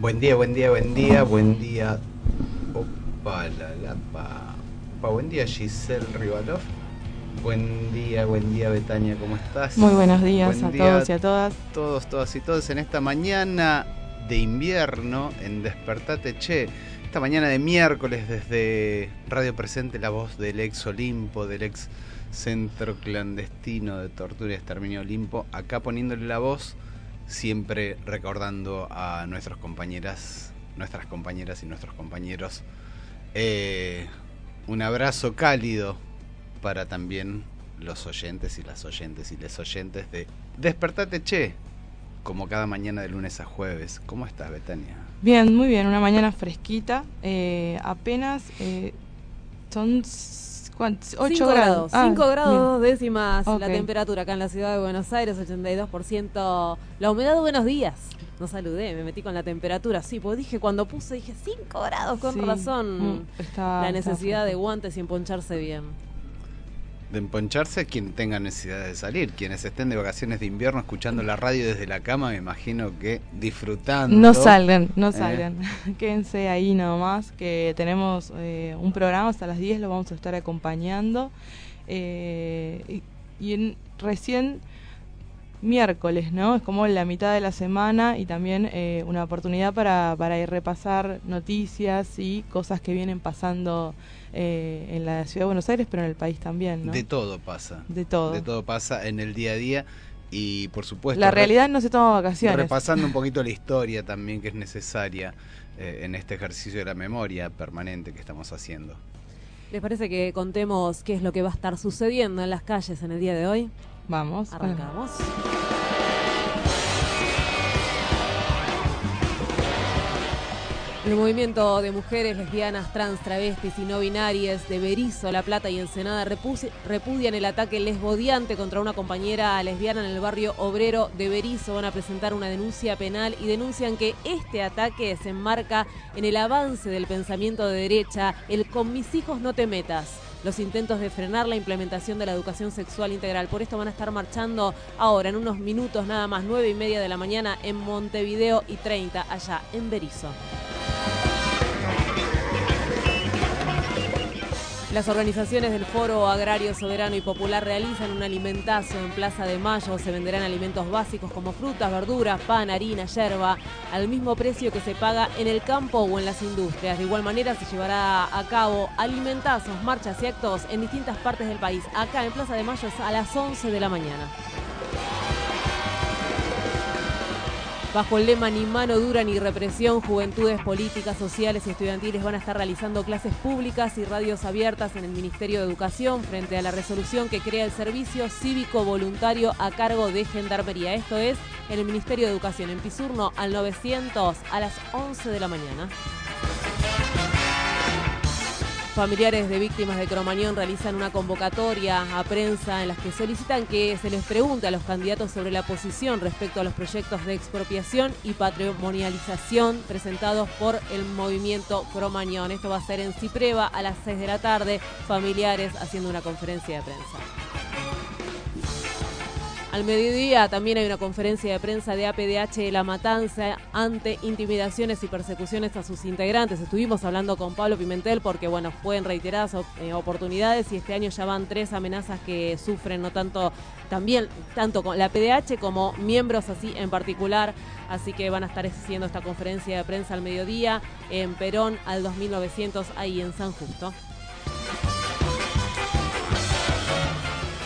Buen día, buen día, buen día, buen día. Opa, la lapa. Opa, buen día Giselle Rivalov. Buen día, buen día Betania, ¿cómo estás? Muy buenos días Buen a día todos y a todas. Todos, todas y todos en esta mañana de invierno en Despertate Che. Esta mañana de miércoles desde Radio Presente, la voz del ex Olimpo, del ex Centro Clandestino de Tortura y Exterminio Olimpo, acá poniéndole la voz, siempre recordando a nuestras compañeras, nuestras compañeras y nuestros compañeros. Eh, un abrazo cálido para también los oyentes y las oyentes y les oyentes de Despertate Che, como cada mañana de lunes a jueves. ¿Cómo estás, Betania? Bien, muy bien, una mañana fresquita. eh, apenas eh, son ¿cuántos? 8 5 grados. Ah, 5 grados bien. dos décimas la temperatura acá en la ciudad de Buenos Aires, 82%. La humedad, buenos días. No saludé, me metí con la temperatura. Sí, pues dije, cuando puse, dije 5 grados, con Sí, razón. mm, está- la está necesidad de guantes y emponcharse bien. De emponcharse quien tenga necesidad de salir. Quienes estén de vacaciones de invierno escuchando la radio desde la cama, me imagino que disfrutando. No salgan, no Eh. salgan. Quédense ahí nomás, que tenemos eh, un programa hasta las 10, lo vamos a estar acompañando. Eh, y y en- recién miércoles, ¿no? Es como la mitad de la semana y también eh, una oportunidad para, para ir repasar noticias y cosas que vienen pasando eh, en la ciudad de Buenos Aires, pero en el país también, ¿no? De todo pasa. De todo. De todo pasa en el día a día. Y por supuesto. la re- realidad no se toma vacaciones. Repasando un poquito la historia también que es necesaria eh, en este ejercicio de la memoria permanente que estamos haciendo. ¿Les parece que contemos qué es lo que va a estar sucediendo en las calles en el día de hoy? Vamos. Arrancamos. El movimiento de mujeres lesbianas, trans, travestis y no binarias de Berizo, La Plata y Ensenada repudian el ataque lesbodiante contra una compañera lesbiana en el barrio obrero de Berizo. Van a presentar una denuncia penal y denuncian que este ataque se enmarca en el avance del pensamiento de derecha, el con mis hijos no te metas los intentos de frenar la implementación de la educación sexual integral. Por esto van a estar marchando ahora, en unos minutos nada más, nueve y media de la mañana en Montevideo y 30 allá en Berizo. Las organizaciones del Foro Agrario Soberano y Popular realizan un alimentazo en Plaza de Mayo. Se venderán alimentos básicos como frutas, verduras, pan, harina, yerba, al mismo precio que se paga en el campo o en las industrias. De igual manera se llevará a cabo alimentazos, marchas y actos en distintas partes del país. Acá en Plaza de Mayo es a las 11 de la mañana. Bajo el lema Ni mano dura ni represión, juventudes políticas, sociales y estudiantiles van a estar realizando clases públicas y radios abiertas en el Ministerio de Educación frente a la resolución que crea el servicio cívico voluntario a cargo de Gendarmería. Esto es en el Ministerio de Educación, en Pisurno al 900 a las 11 de la mañana. Familiares de víctimas de Cromañón realizan una convocatoria a prensa en las que solicitan que se les pregunte a los candidatos sobre la posición respecto a los proyectos de expropiación y patrimonialización presentados por el movimiento Cromañón. Esto va a ser en Cipreva a las 6 de la tarde, familiares haciendo una conferencia de prensa. Al mediodía también hay una conferencia de prensa de APDH de La Matanza ante intimidaciones y persecuciones a sus integrantes. Estuvimos hablando con Pablo Pimentel porque, bueno, fue reiteradas eh, oportunidades y este año ya van tres amenazas que sufren, no tanto, también, tanto con la PDH como miembros así en particular. Así que van a estar haciendo esta conferencia de prensa al mediodía en Perón al 2900 ahí en San Justo.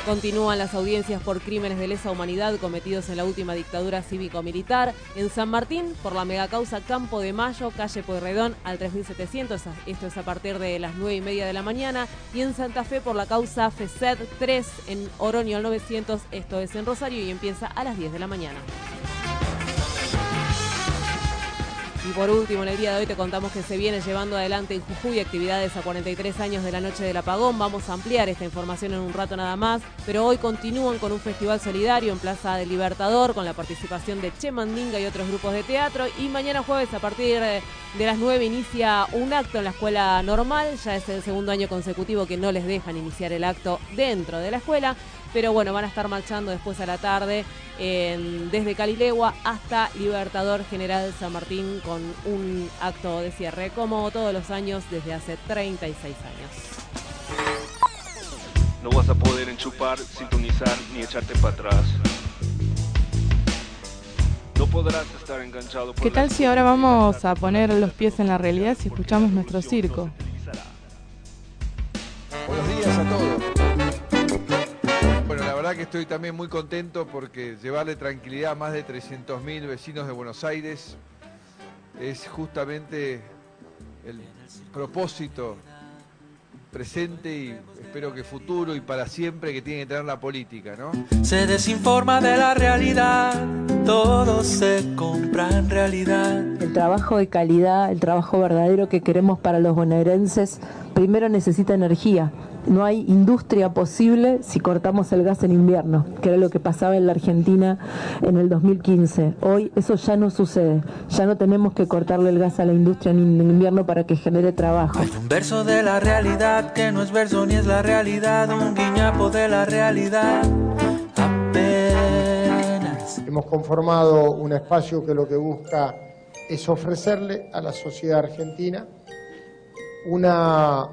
Continúan las audiencias por crímenes de lesa humanidad cometidos en la última dictadura cívico-militar. En San Martín, por la megacausa Campo de Mayo, calle Pueyrredón al 3700, esto es a partir de las 9 y media de la mañana. Y en Santa Fe, por la causa FESED 3 en Oroño al 900, esto es en Rosario y empieza a las 10 de la mañana. Por último, en el día de hoy te contamos que se viene llevando adelante en Jujuy actividades a 43 años de la noche del apagón. Vamos a ampliar esta información en un rato nada más, pero hoy continúan con un festival solidario en Plaza del Libertador con la participación de Che Mandinga y otros grupos de teatro. Y mañana jueves a partir de las 9 inicia un acto en la escuela normal. Ya es el segundo año consecutivo que no les dejan iniciar el acto dentro de la escuela. Pero bueno, van a estar marchando después a la tarde desde Calilegua hasta Libertador General San Martín con un acto de cierre, como todos los años desde hace 36 años. No vas a poder enchupar, sintonizar ni echarte para atrás. No podrás estar enganchado ¿Qué tal si ahora vamos a poner los pies en la realidad si escuchamos nuestro circo? Verdad que estoy también muy contento porque llevarle tranquilidad a más de 300.000 vecinos de Buenos Aires es justamente el propósito presente y espero que futuro y para siempre que tiene que tener la política, ¿no? Se desinforma de la realidad, todo se compra en realidad. El trabajo de calidad, el trabajo verdadero que queremos para los bonaerenses, primero necesita energía. No hay industria posible si cortamos el gas en invierno, que era lo que pasaba en la Argentina en el 2015. Hoy eso ya no sucede. Ya no tenemos que cortarle el gas a la industria en invierno para que genere trabajo. Hay un verso de la realidad que no es verso ni es la realidad, un guiñapo de la realidad. Apenas. Hemos conformado un espacio que lo que busca es ofrecerle a la sociedad argentina una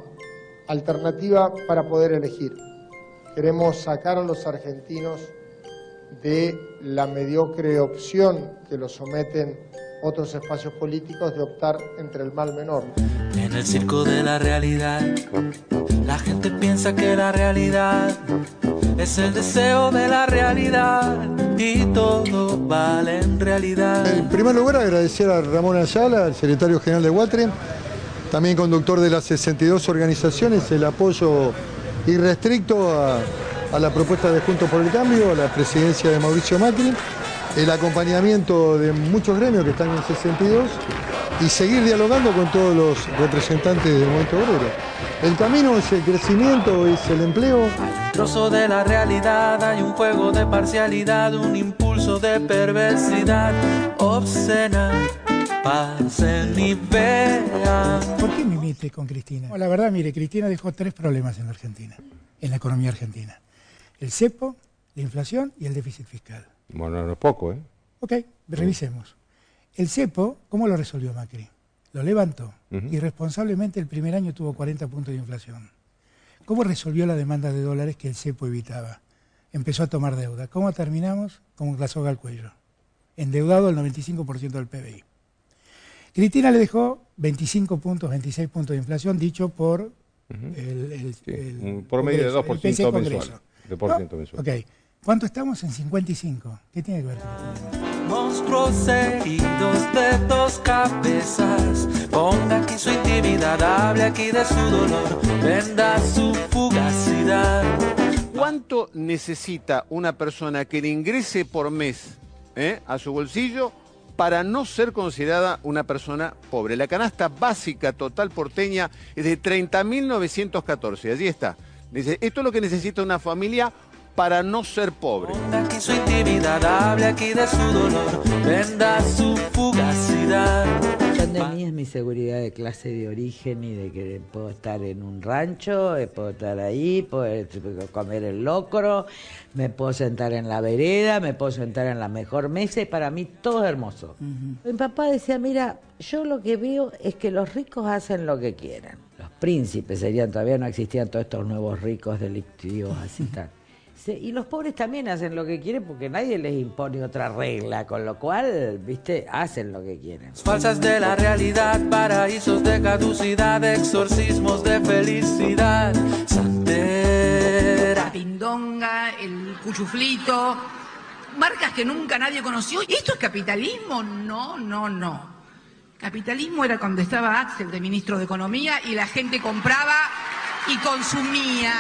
alternativa para poder elegir. Queremos sacar a los argentinos de la mediocre opción que los someten otros espacios políticos de optar entre el mal menor. En el circo de la realidad, la gente piensa que la realidad es el deseo de la realidad y todo vale en realidad. En primer lugar, agradecer a Ramón Ayala, el secretario general de Guatre, también conductor de las 62 organizaciones, el apoyo irrestricto a, la propuesta de Juntos por el Cambio, a la presidencia de Mauricio Macri, el acompañamiento de muchos gremios que están en 62 y seguir dialogando con todos los representantes del movimiento obrero. El camino es el crecimiento, es el empleo. Un trozo de la realidad, hay un juego de parcialidad, un impulso de perversidad obscena. Pasen y vean. ¿Por qué me mete con Cristina? la verdad, mire, Cristina dejó tres problemas en la Argentina, en la economía argentina. El cepo, la inflación y el déficit fiscal. Bueno, no es poco, ¿eh? Ok, revisemos. El cepo, ¿cómo lo resolvió Macri? Lo levantó. Irresponsablemente el primer año tuvo 40 puntos de inflación. ¿Cómo resolvió la demanda de dólares que el cepo evitaba? Empezó a tomar deuda. ¿Cómo terminamos? Como la soga al cuello. Endeudado al 95% del PBI. Cristina le dejó 25 puntos, 26 puntos de inflación, dicho por el, un promedio de 2% mensual. De por ciento mensual. Ok. ¿Cuánto estamos? En 55. ¿Qué tiene que ver Monstruos heridos de dos cabezas. Ponga aquí su intimidad, hable aquí de su dolor, venda su fugacidad. ¿Cuánto necesita una persona que le ingrese por mes eh, a su bolsillo para no ser considerada una persona pobre? La canasta básica total porteña es de 30.914. Allí está. Dice, esto es lo que necesita una familia para no ser pobre. Aquí su intimidad, hable aquí de su dolor, venda su fugacidad. De mí es mi seguridad de clase de origen y de que puedo estar en un rancho, eh, puedo estar ahí, puedo comer el locro, me puedo sentar en la vereda, me puedo sentar en la mejor mesa y para mí todo es hermoso. Mi papá decía, mira, yo lo que veo es que los ricos hacen lo que quieran. Los príncipes serían, todavía no existían todos estos nuevos ricos delictivos así tal. Y los pobres también hacen lo que quieren porque nadie les impone otra regla, con lo cual, viste, hacen lo que quieren. Falsas de la realidad, paraísos de caducidad, exorcismos de felicidad. Santera. La pindonga, el cuchuflito, marcas que nunca nadie conoció. ¿Y esto es capitalismo? No, no, no. Capitalismo era cuando estaba Axel de ministro de Economía y la gente compraba y consumía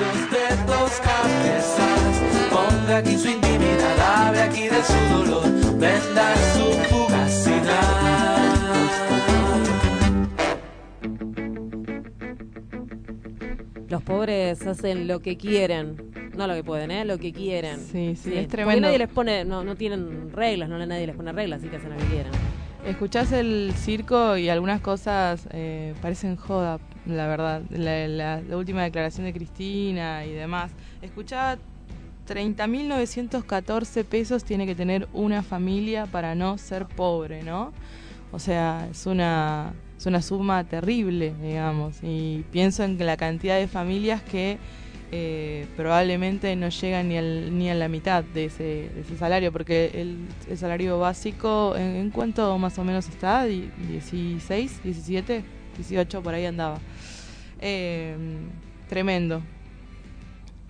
sus dedos cabezas. Ponga aquí su intimidad, abre aquí de su dolor, venda su fugacidad. Los pobres hacen lo que quieren. No lo que pueden, ¿eh? Lo que quieren. Sí, sí, sí. es tremendo. Porque nadie les pone, no, no tienen reglas, no nadie les pone reglas, así que hacen lo que quieren. Escuchás el circo y algunas cosas eh, parecen joda, la verdad. La, última declaración de Cristina y demás. Escuchaba 30.914 pesos tiene que tener una familia para no ser pobre, ¿no? O sea, es una, es una suma terrible, digamos. Y pienso en la cantidad de familias que eh, probablemente no llegan ni, al, ni a la mitad de ese, de ese salario, porque el, el salario básico, ¿en, en cuánto más o menos está? Di- ¿16, 17, 18, por ahí andaba. Eh, tremendo.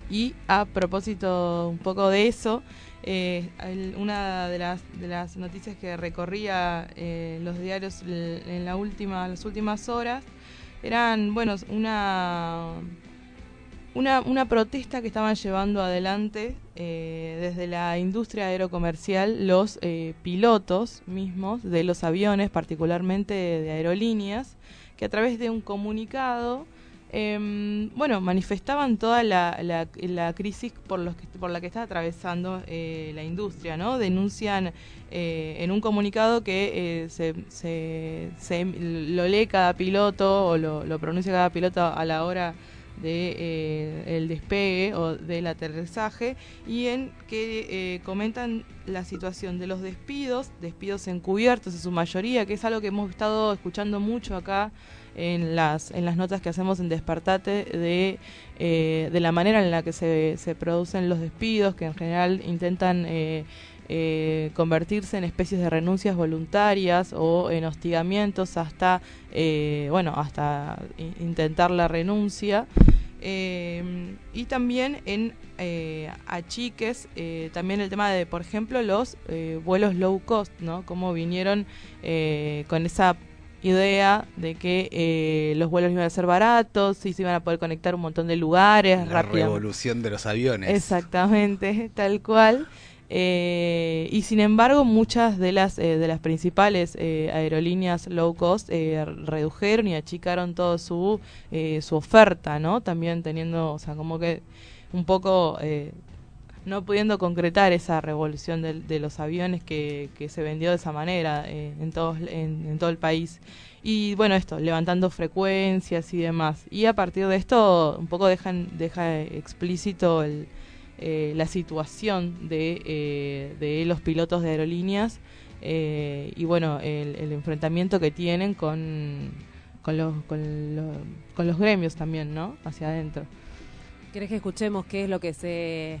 Y a propósito un poco de eso, eh, una de las, de las noticias que recorría eh, los diarios en la última, las últimas horas eran, bueno, una, una, una protesta que estaban llevando adelante eh, desde la industria aerocomercial los pilotos mismos de los aviones, particularmente de aerolíneas, que a través de un comunicado Em, bueno, manifestaban toda la, la- la crisis por, los que, por la que está atravesando eh, la industria, ¿no? Denuncian eh, en un comunicado que eh, se, se- se- lo lee cada piloto o lo, lo pronuncia cada piloto a la hora de eh, el despegue o del aterrizaje y en que eh, comentan la situación de los despidos, despidos encubiertos en su mayoría, que es algo que hemos estado escuchando mucho acá en las, en las notas que hacemos en Despertate de, eh, de la manera en la que se, se producen los despidos, que en general intentan eh, eh, convertirse en especies de renuncias voluntarias o en hostigamientos hasta, eh, bueno, hasta intentar la renuncia. Eh, y también en eh, achiques, eh, también el tema de, por ejemplo, los eh, vuelos low cost, ¿no? Cómo vinieron eh, con esa idea de que eh, los vuelos iban a ser baratos y se iban a poder conectar un montón de lugares La revolución de los aviones. Exactamente, tal cual. Eh, y sin embargo, muchas de las eh, de las principales eh, aerolíneas low cost eh, redujeron y achicaron todo su eh, su oferta, ¿no? También teniendo, o sea, como que un poco eh, no pudiendo concretar esa revolución de, los aviones que, que se vendió de esa manera en, todos, en, en todo el país. Y bueno, esto, levantando frecuencias y demás. Y a partir de esto, un poco dejan, deja explícito el, eh, la situación de, eh, de los pilotos de aerolíneas eh, y bueno, el, el enfrentamiento que tienen con, con, los, con, los, con los gremios también, ¿no? Hacia adentro. ¿Querés que escuchemos qué es lo que se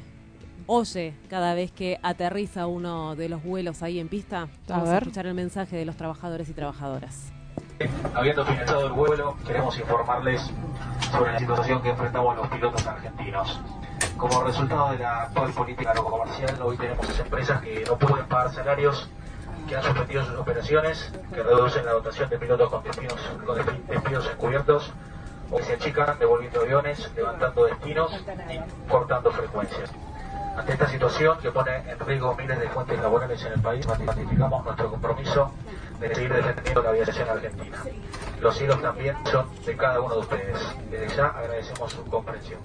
oye cada vez que aterriza uno de los vuelos ahí en pista? Vamos a, ver. escuchar el mensaje de los trabajadores y trabajadoras. Habiendo finalizado el vuelo, queremos informarles sobre la situación que enfrentamos los pilotos argentinos. Como resultado de la actual política aerocomercial, hoy tenemos empresas que no pueden pagar salarios, que han suspendido sus operaciones, que reducen la dotación de pilotos con despidos, con despi- despidos encubiertos, o que se achican devolviendo aviones, levantando destinos y cortando frecuencias. Ante esta situación que pone en riesgo miles de fuentes laborales en el país, ratificamos nuestro compromiso de seguir defendiendo la aviación argentina. Los cielos también son de cada uno de ustedes. Desde ya agradecemos su comprensión.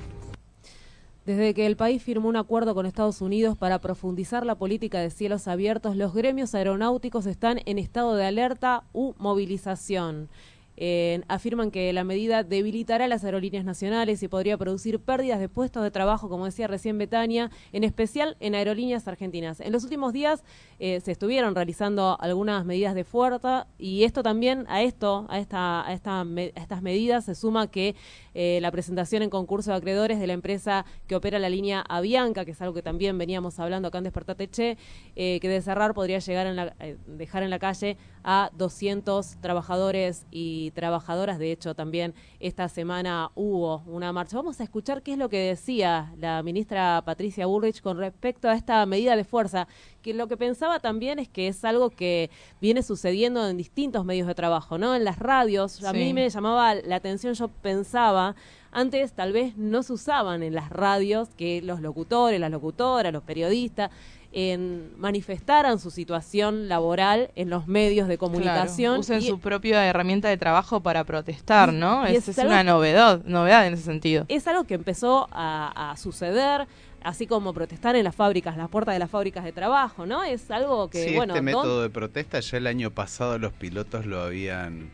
Desde que el país firmó un acuerdo con Estados Unidos para profundizar la política de cielos abiertos, los gremios aeronáuticos están en estado de alerta u movilización. Eh, afirman que la medida debilitará las aerolíneas nacionales y podría producir pérdidas de puestos de trabajo, como decía recién Betania, en especial en aerolíneas argentinas. En los últimos días eh, se estuvieron realizando algunas medidas de fuerza y esto también a esto, a esta, a esta a estas medidas se suma que eh, la presentación en concurso de acreedores de la empresa que opera la línea Avianca, que es algo que también veníamos hablando acá en Despertate Che, eh, que de cerrar podría llegar en la- eh, dejar en la calle a 200 trabajadores y trabajadoras. De hecho, también esta semana hubo una marcha. Vamos a escuchar qué es lo que decía la ministra Patricia Bullrich con respecto a esta medida de fuerza, que lo que pensaba también es que es algo que viene sucediendo en distintos medios de trabajo, ¿no? En las radios. A Sí. mí me llamaba la atención, yo pensaba, antes tal vez no se usaban en las radios que los locutores, las locutoras, los periodistas en manifestaran su situación laboral en los medios de comunicación. Claro, usen y- su propia herramienta de trabajo para protestar, ¿no? y es, una novedad, novedad en ese sentido. es algo que empezó a, a suceder, así como protestar en las fábricas, las puertas de las fábricas de trabajo, ¿no? Es algo que, sí, bueno, este ¿dónde- método de protesta ya el año pasado los pilotos lo habían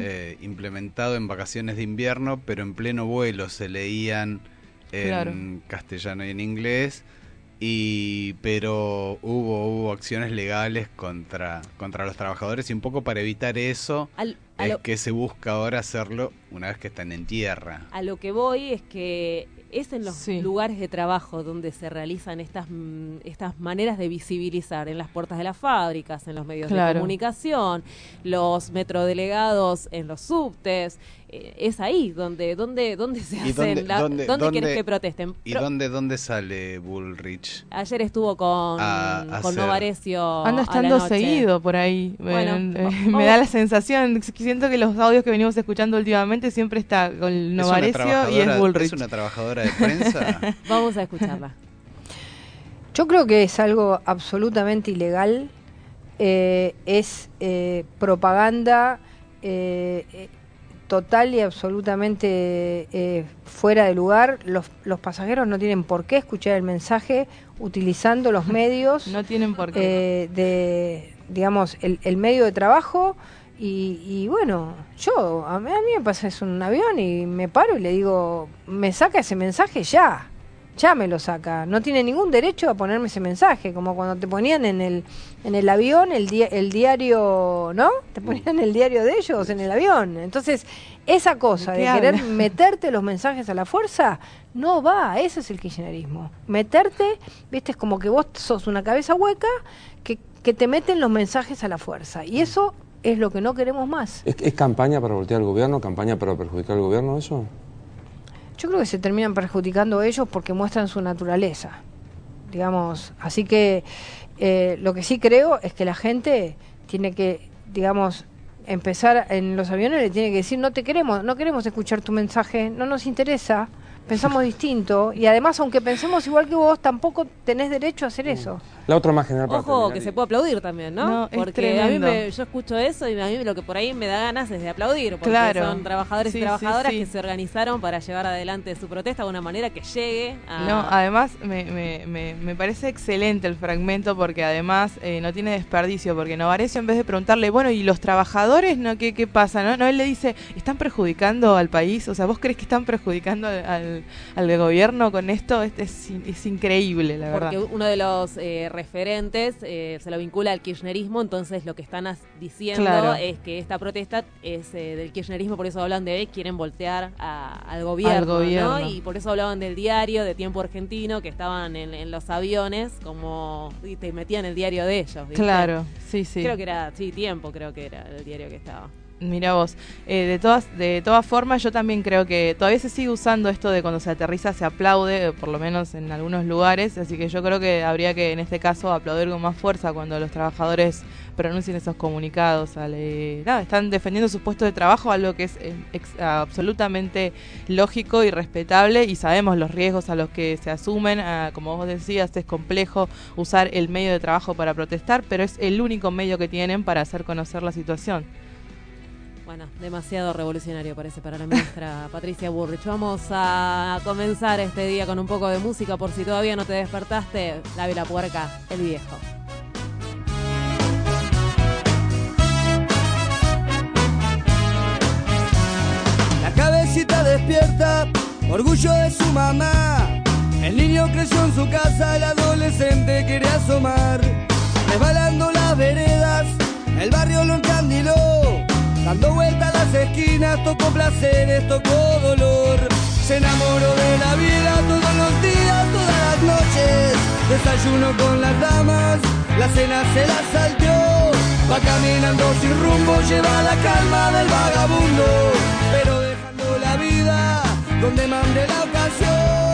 eh, implementado en vacaciones de invierno, pero en pleno vuelo se leían en Claro. castellano y en inglés. Y pero hubo hubo acciones legales contra contra los trabajadores y un poco para evitar eso Al- es lo- que se busca ahora hacerlo una vez que están en tierra. A lo que voy es que es en los lugares de trabajo donde se realizan estas, mm, estas maneras de visibilizar, en las puertas de las fábricas, en los medios de comunicación, los metrodelegados en los subtes. eh, es ahí donde, donde, donde se ¿Y hacen, dónde- la- dónde- ¿dónde que protesten? ¿Y Pro- dónde dónde sale Bullrich? Ayer estuvo con, A- a con Novarecio. Anda a la estando noche. seguido por ahí. Bueno, Eh, me da la sensación, siento que los audios que venimos escuchando últimamente siempre está con ¿Es una Novarecio y es Bullrich. ¿Es una trabajadora de prensa? Vamos a escucharla. Yo creo que es algo absolutamente ilegal, eh, es eh, propaganda eh, eh, total y absolutamente eh, fuera de lugar. Los, los pasajeros no tienen por qué escuchar el mensaje utilizando los medios. No tienen por qué. eh, de, digamos, el, el medio de trabajo. Y, y bueno, yo, a mí, a mí me pasa es un avión y me paro y le digo, me saca ese mensaje ya ya me lo saca. No tiene ningún derecho a ponerme ese mensaje, como cuando te ponían en el, en el avión el, di- el diario, ¿no? Te ponían el diario de ellos en el avión. Entonces, esa cosa ¿De querer meterte los mensajes a la fuerza, no va. Ese es el kirchnerismo. Meterte, viste, es como que vos sos una cabeza hueca que, que te meten los mensajes a la fuerza. Y eso es lo que no queremos más. ¿Es, es campaña para voltear al gobierno, campaña para perjudicar al gobierno eso? Yo creo que se terminan perjudicando ellos porque muestran su naturaleza, digamos. Así que eh, lo que sí creo es que la gente tiene que, digamos, empezar en los aviones le tiene que decir no te queremos, no queremos escuchar tu mensaje, no nos interesa, pensamos distinto y además aunque pensemos igual que vos tampoco tenés derecho a hacer eso. La otra más general para Ojo, terminar que y- se puede aplaudir también, ¿no? No, es porque a mí me, yo escucho eso y a mí lo que por ahí me da ganas es de aplaudir, porque Claro. son trabajadores Sí, y sí, trabajadoras sí. que se organizaron para llevar adelante su protesta de una manera que llegue a... No, además me, me, me, me parece excelente el fragmento porque además eh, no tiene desperdicio, porque Novarecio en vez de preguntarle, bueno, ¿y los trabajadores no qué, qué pasa? No, no, él le dice, ¿están perjudicando al país? O sea, ¿vos crees que están perjudicando al, al, al gobierno con esto? Es, es, in- es increíble, la porque verdad. uno de los eh, referentes eh, se lo vincula al kirchnerismo, entonces lo que están diciendo Claro. es que esta protesta es eh, del kirchnerismo, por eso hablan de quieren voltear a- al gobierno, ¿no? gobierno. Y por eso hablaban del diario de tiempo argentino, que estaban en, en los aviones, como y te metían el diario de ellos. ¿viste? Claro, sí, sí. Creo que era, sí, tiempo creo que era el diario que estaba. Mira vos, eh, de todas de todas formas yo también creo que todavía se sigue usando esto de cuando se aterriza se aplaude, eh, por lo menos en algunos lugares, así que yo creo que habría que en este caso aplaudir con más fuerza cuando los trabajadores pronuncien esos comunicados, al, nada, están defendiendo sus puestos de trabajo, algo que es eh, ex- absolutamente lógico y respetable. Y sabemos los riesgos a los que se asumen, ah, como vos decías, es complejo usar el medio de trabajo para protestar, pero es el único medio que tienen para hacer conocer la situación. Bueno, demasiado revolucionario parece para la ministra Patricia Burrich. Vamos a comenzar este día con un poco de música por si todavía no te despertaste. La la puerca, el viejo. La cabecita despierta, orgullo de su mamá. El niño creció en su casa, el adolescente quería asomar. Resbalando las veredas, el barrio lo encandiló. Dando vueltas las esquinas, tocó placeres, tocó dolor. Se enamoró de la vida todos los días, todas las noches. Desayuno con las damas, la cena se la salteó. Va caminando sin rumbo, lleva la calma del vagabundo. Pero dejando la vida donde mande la ocasión.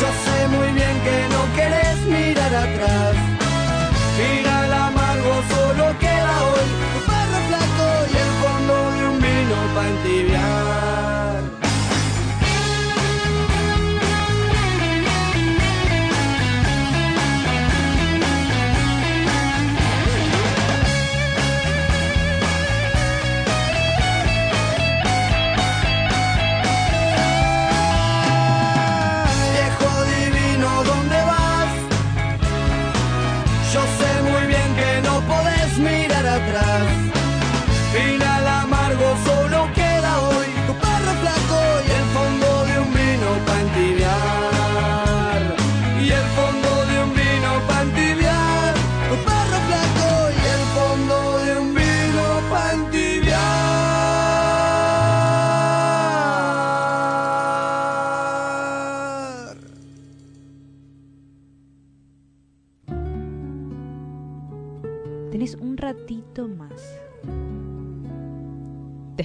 Yo sé muy bien que no querés mirar atrás. Mira el amargo, solo queda hoy tu perro flaco y el fondo de un vino para entibiar.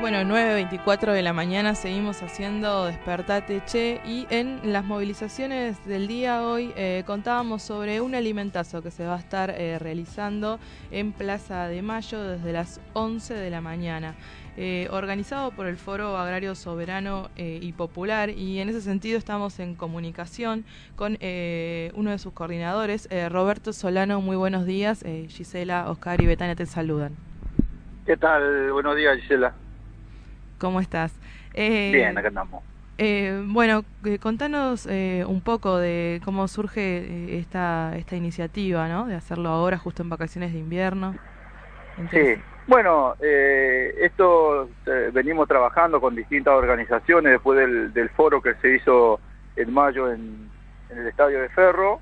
Bueno, 9.24 de la mañana seguimos haciendo Despertate Che y en las movilizaciones del día hoy eh, contábamos sobre un alimentazo que se va a estar eh, realizando en Plaza de Mayo desde las 11 de la mañana. eh, organizado por el Foro Agrario Soberano eh, y Popular y en ese sentido estamos en comunicación con eh, uno de sus coordinadores, eh, Roberto Solano. Muy buenos días, Gisela, Oscar y Betania te saludan. ¿Qué tal? Buenos días, Gisela. ¿Cómo estás? Eh, Bien, acá andamos. Eh, bueno, eh, contanos eh, un poco de cómo surge eh, esta, esta iniciativa, ¿no? De hacerlo ahora, justo en vacaciones de invierno. Sí, bueno, eh, esto venimos trabajando con distintas organizaciones después del, del foro que se hizo en mayo en, en el Estadio de Ferro,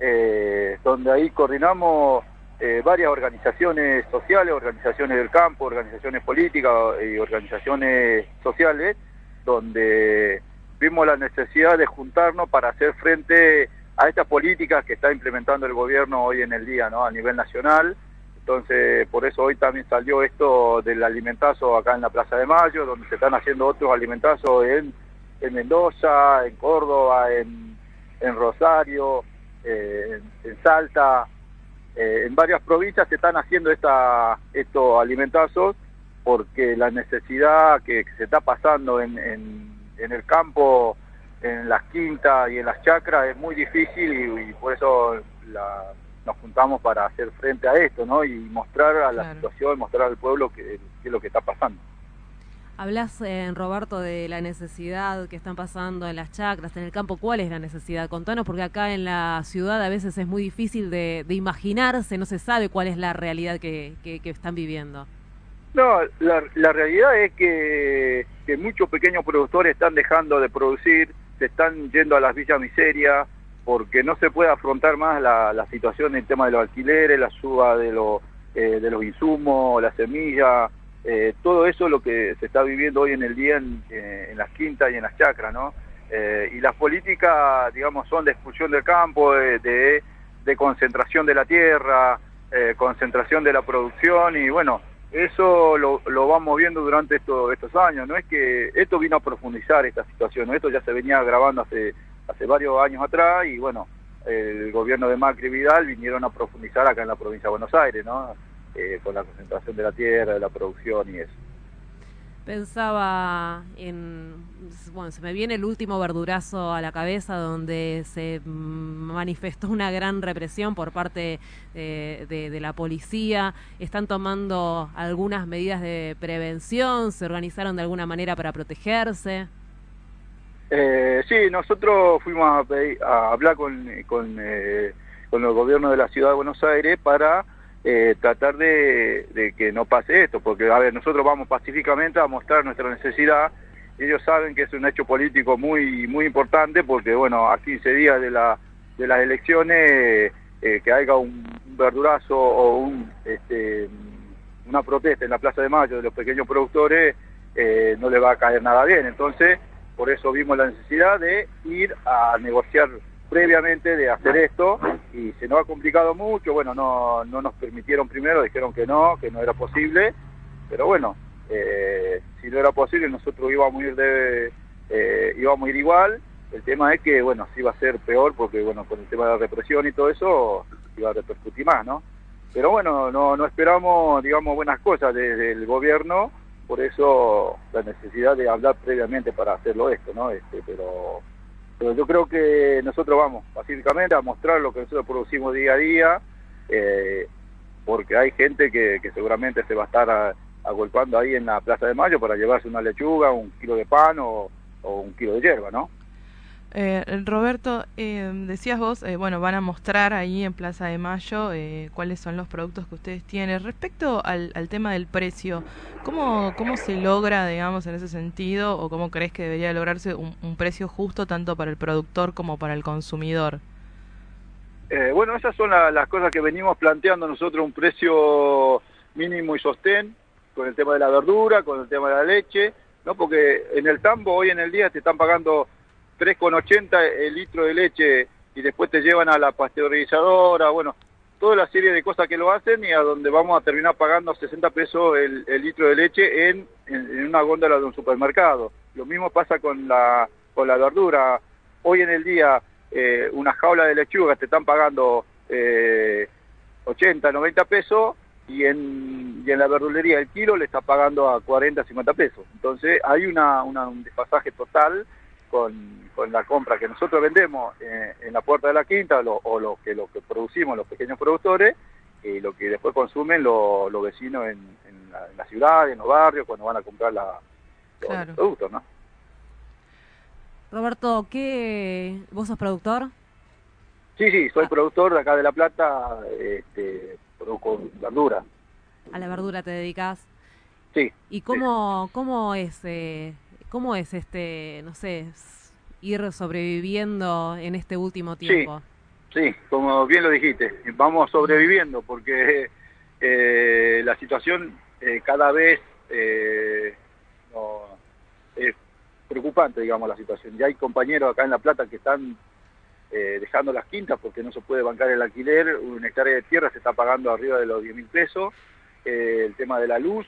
eh, donde ahí coordinamos eh, varias organizaciones sociales, organizaciones del campo, organizaciones políticas y organizaciones sociales, donde vimos la necesidad de juntarnos para hacer frente a estas políticas que está implementando el gobierno hoy en el día, ¿no? A nivel nacional. Entonces, por eso hoy también salió esto del alimentazo acá en la Plaza de Mayo, donde se están haciendo otros alimentazos en, en Mendoza, en Córdoba, en, Rosario, eh, en Salta, eh, en varias provincias se están haciendo esta, estos alimentazos porque la necesidad que, que se está pasando en, en, en el campo, en las quintas y en las chacras es muy difícil y, y por eso la- nos juntamos para hacer frente a esto, ¿no? Y mostrar a la Claro. situación, mostrar al pueblo qué qué es lo que está pasando. Hablas, eh, Roberto, de la necesidad que están pasando en las chacras, en el campo. ¿Cuál es la necesidad? Contanos, porque acá en la ciudad a veces es muy difícil de, de imaginarse, no se sabe cuál es la realidad que, que- que están viviendo. No, la, la realidad es que, muchos pequeños productores están dejando de producir, se están yendo a las villas miserias, porque no se puede afrontar más la, la situación en tema de los alquileres, la suba de, eh, de los insumos, la semilla, eh, todo eso es lo que se está viviendo hoy en el día en, eh, en las quintas y en las chacras, ¿no? Eh, y las políticas, digamos, son de expulsión del campo, de, de- de concentración de la tierra, eh, concentración de la producción y bueno, eso lo, lo vamos viendo durante esto- estos años. No es que esto vino a profundizar esta situación, ¿no? esto ya se venía grabando hace, hace varios años atrás y bueno, el gobierno de Macri y Vidal vinieron a profundizar acá en la provincia de Buenos Aires, ¿no? Eh, con la concentración de la tierra, de la producción y eso. Pensaba en, bueno, se me viene el último verdurazo a la cabeza donde se manifestó una gran represión por parte eh, de, la policía. ¿Están tomando algunas medidas de prevención? ¿Se organizaron de alguna manera para protegerse? Eh, sí, nosotros fuimos a, hablar con, con, eh, con el gobierno de la ciudad de Buenos Aires para eh, tratar de, que no pase esto, porque a ver, nosotros vamos pacíficamente a mostrar nuestra necesidad, ellos saben que es un hecho político muy muy importante, porque bueno, a 15 días de, la, de las elecciones, eh, que haya un, verdurazo o un, este, una protesta en la Plaza de Mayo de los pequeños productores, eh, no le va a caer nada bien, entonces por eso vimos la necesidad de ir a negociar previamente de hacer esto y se nos ha complicado mucho, bueno, no, no nos permitieron primero, dijeron que no, que no era posible, pero bueno, eh, si no era posible nosotros íbamos a ir de, eh, íbamos a ir igual, el tema es que, bueno, sí va a ser peor porque, bueno, con el tema de la represión y todo eso, iba a repercutir más, ¿no? Pero bueno, no, no esperamos, digamos, buenas cosas desde el gobierno, por eso la necesidad de hablar previamente para hacerlo esto, ¿no? Este, pero pero yo creo que nosotros vamos pacíficamente a mostrar lo que nosotros producimos día a día, eh, porque hay gente que, seguramente se va a estar agolpando ahí en la Plaza de Mayo para llevarse una lechuga, un kilo de pan o, o un kilo de hierba, ¿no? Eh, Roberto, eh, decías vos, eh, bueno, van a mostrar ahí en Plaza de Mayo eh, cuáles son los productos que ustedes tienen. Respecto al, tema del precio, ¿cómo, ¿cómo se logra, digamos, en ese sentido, o cómo crees que debería lograrse un, precio justo tanto para el productor como para el consumidor? bueno, esas son las cosas que venimos planteando nosotros, un precio mínimo y sostén, con el tema de la verdura, con el tema de la leche, ¿no? Porque en el tambo hoy en el día te están pagando 3,80 el litro de leche y después te llevan a la pasteurizadora, bueno, toda la serie de cosas que lo hacen y a donde vamos a terminar pagando 60 pesos el, litro de leche en, una góndola de un supermercado. Lo mismo pasa con la, con la verdura. Hoy en el día eh, una jaula de lechuga te están pagando eh, 80, 90 pesos y en, y en la verdulería el kilo le está pagando a 40, 50 pesos. Entonces hay una, un desfasaje total con, con la compra que nosotros vendemos eh, en la puerta de la quinta o lo que, lo que producimos los pequeños productores y lo que después consumen los vecinos en, la, ciudad, en los barrios, cuando van a comprar la, los productos, ¿no? Roberto, ¿qué vos sos productor? Sí, sí, soy productor de acá de La Plata, este, produzco verdura. ¿A la verdura te dedicas? Sí. ¿Y cómo, cómo es, eh, cómo es este, no sé, ir sobreviviendo en este último tiempo. Sí, como bien lo dijiste, vamos sobreviviendo porque eh, la situación eh, cada vez eh, es preocupante, digamos, la situación. Ya hay compañeros acá en La Plata que están dejando las quintas porque no se puede bancar el alquiler, un hectárea de tierra se está pagando arriba de los 10 mil pesos, el tema de la luz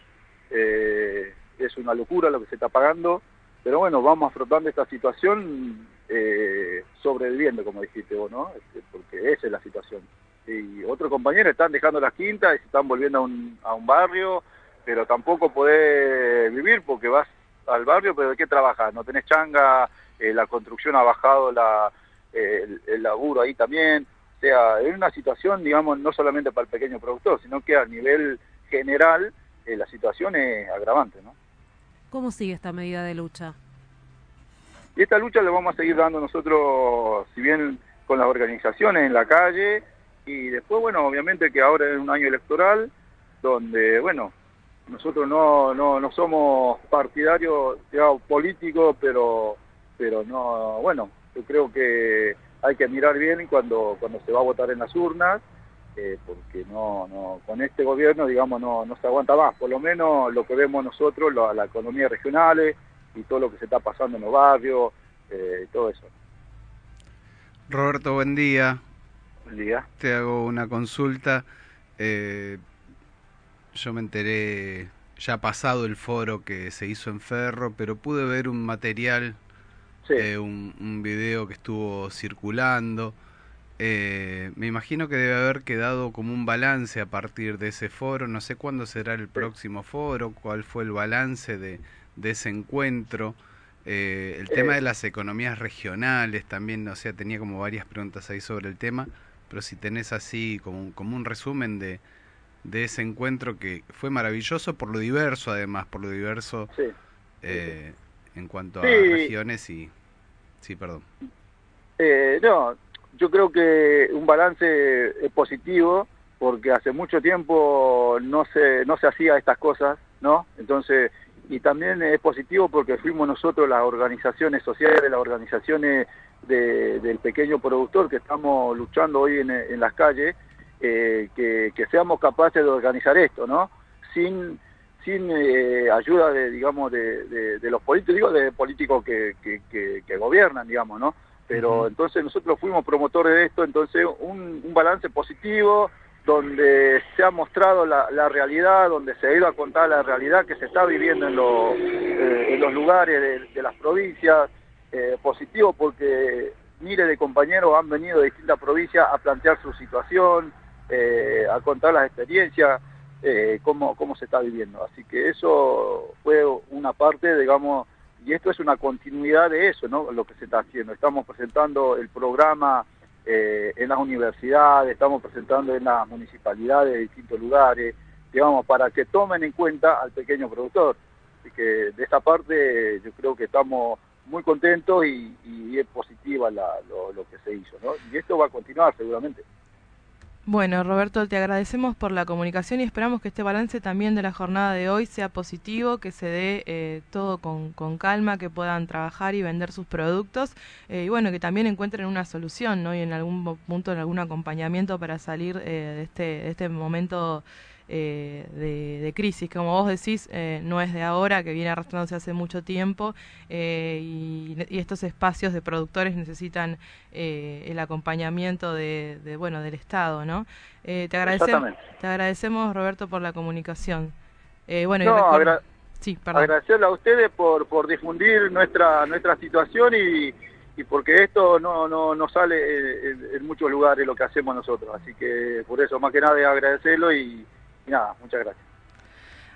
es una locura lo que se está pagando, pero bueno, vamos afrontando esta situación eh, sobreviviendo, como dijiste vos, ¿no? Este, porque esa es la situación. Y otros compañeros están dejando las quintas y se están volviendo a un, a un barrio, pero tampoco podés vivir porque vas al barrio, pero ¿de qué trabajas? No tenés changa, eh, la construcción ha bajado la, el, laburo ahí también. O sea, es una situación, digamos, no solamente para el pequeño productor, sino que a nivel general eh, la situación es agravante, ¿no? ¿Cómo sigue esta medida de lucha? Y esta lucha la vamos a seguir dando nosotros, si bien con las organizaciones en la calle, y después, bueno, obviamente que ahora es un año electoral, donde, bueno, nosotros no, no, no somos partidarios, digamos, políticos, pero, pero no, bueno, yo creo que hay que mirar bien cuando, cuando se va a votar en las urnas, eh, porque no, no, con este gobierno, digamos, no, no se aguanta más. Por lo menos lo que vemos nosotros, la, la economía regional y todo lo que se está pasando en los barrios, eh, todo eso. Roberto, buen día. Buen día. Te hago una consulta. Eh, yo me enteré ya pasado el foro que se hizo en Ferro, pero pude ver un material, un, un video que estuvo circulando eh, me imagino que debe haber quedado como un balance a partir de ese foro. No sé cuándo será el próximo foro, cuál fue el balance de, de ese encuentro. Eh, el tema de las economías regionales también, o sea, tenía como varias preguntas ahí sobre el tema, pero si tenés así como un, como un resumen de, de ese encuentro que fue maravilloso por lo diverso, además, por lo diverso eh, en cuanto a regiones y... Sí, perdón. Eh, no, yo creo que un balance es positivo porque hace mucho tiempo no se, no se hacía estas cosas, ¿no? Entonces, y también es positivo porque fuimos nosotros las organizaciones sociales, las organizaciones del pequeño productor que estamos luchando hoy en, en las calles, eh, que, seamos capaces de organizar esto, ¿no? Sin, sin eh, ayuda de, digamos, de, de, los políticos, digo, de políticos que, que, gobiernan, digamos, ¿no? Pero entonces nosotros fuimos promotores de esto, entonces un, un balance positivo, donde se ha mostrado la, la, realidad, donde se ha ido a contar la realidad que se está viviendo en, eh, en los lugares de, las provincias, positivo porque miles de compañeros han venido de distintas provincias a plantear su situación, eh, a contar las experiencias, eh, cómo, cómo se está viviendo. Así que eso fue una parte, digamos, y esto es una continuidad de eso, ¿no? Lo que se está haciendo. Estamos presentando el programa eh, en las universidades, estamos presentando en las municipalidades de distintos lugares, digamos, para que tomen en cuenta al pequeño productor. Así que de esta parte yo creo que estamos muy contentos y, es positiva lo, lo que se hizo, ¿no? Y esto va a continuar seguramente. Bueno, Roberto, te agradecemos por la comunicación y esperamos que este balance también de la jornada de hoy sea positivo, que se dé eh, todo con, calma, que puedan trabajar y vender sus productos eh, y bueno, que también encuentren una solución ¿no? y en algún punto algún acompañamiento para salir eh, de, este, de este momento eh, de, crisis, como vos decís, eh, no es de ahora, que viene arrastrándose hace mucho tiempo eh, y, estos espacios de productores necesitan el acompañamiento de, bueno del Estado, ¿no? te, agradecemos, te agradecemos, Roberto, por la comunicación. bueno, sí, agradecerle a ustedes por, por difundir nuestra, nuestra situación y y porque esto no, no, no sale en, muchos lugares lo que hacemos nosotros. Así que por eso, más que nada, agradecerlo y, nada, muchas gracias.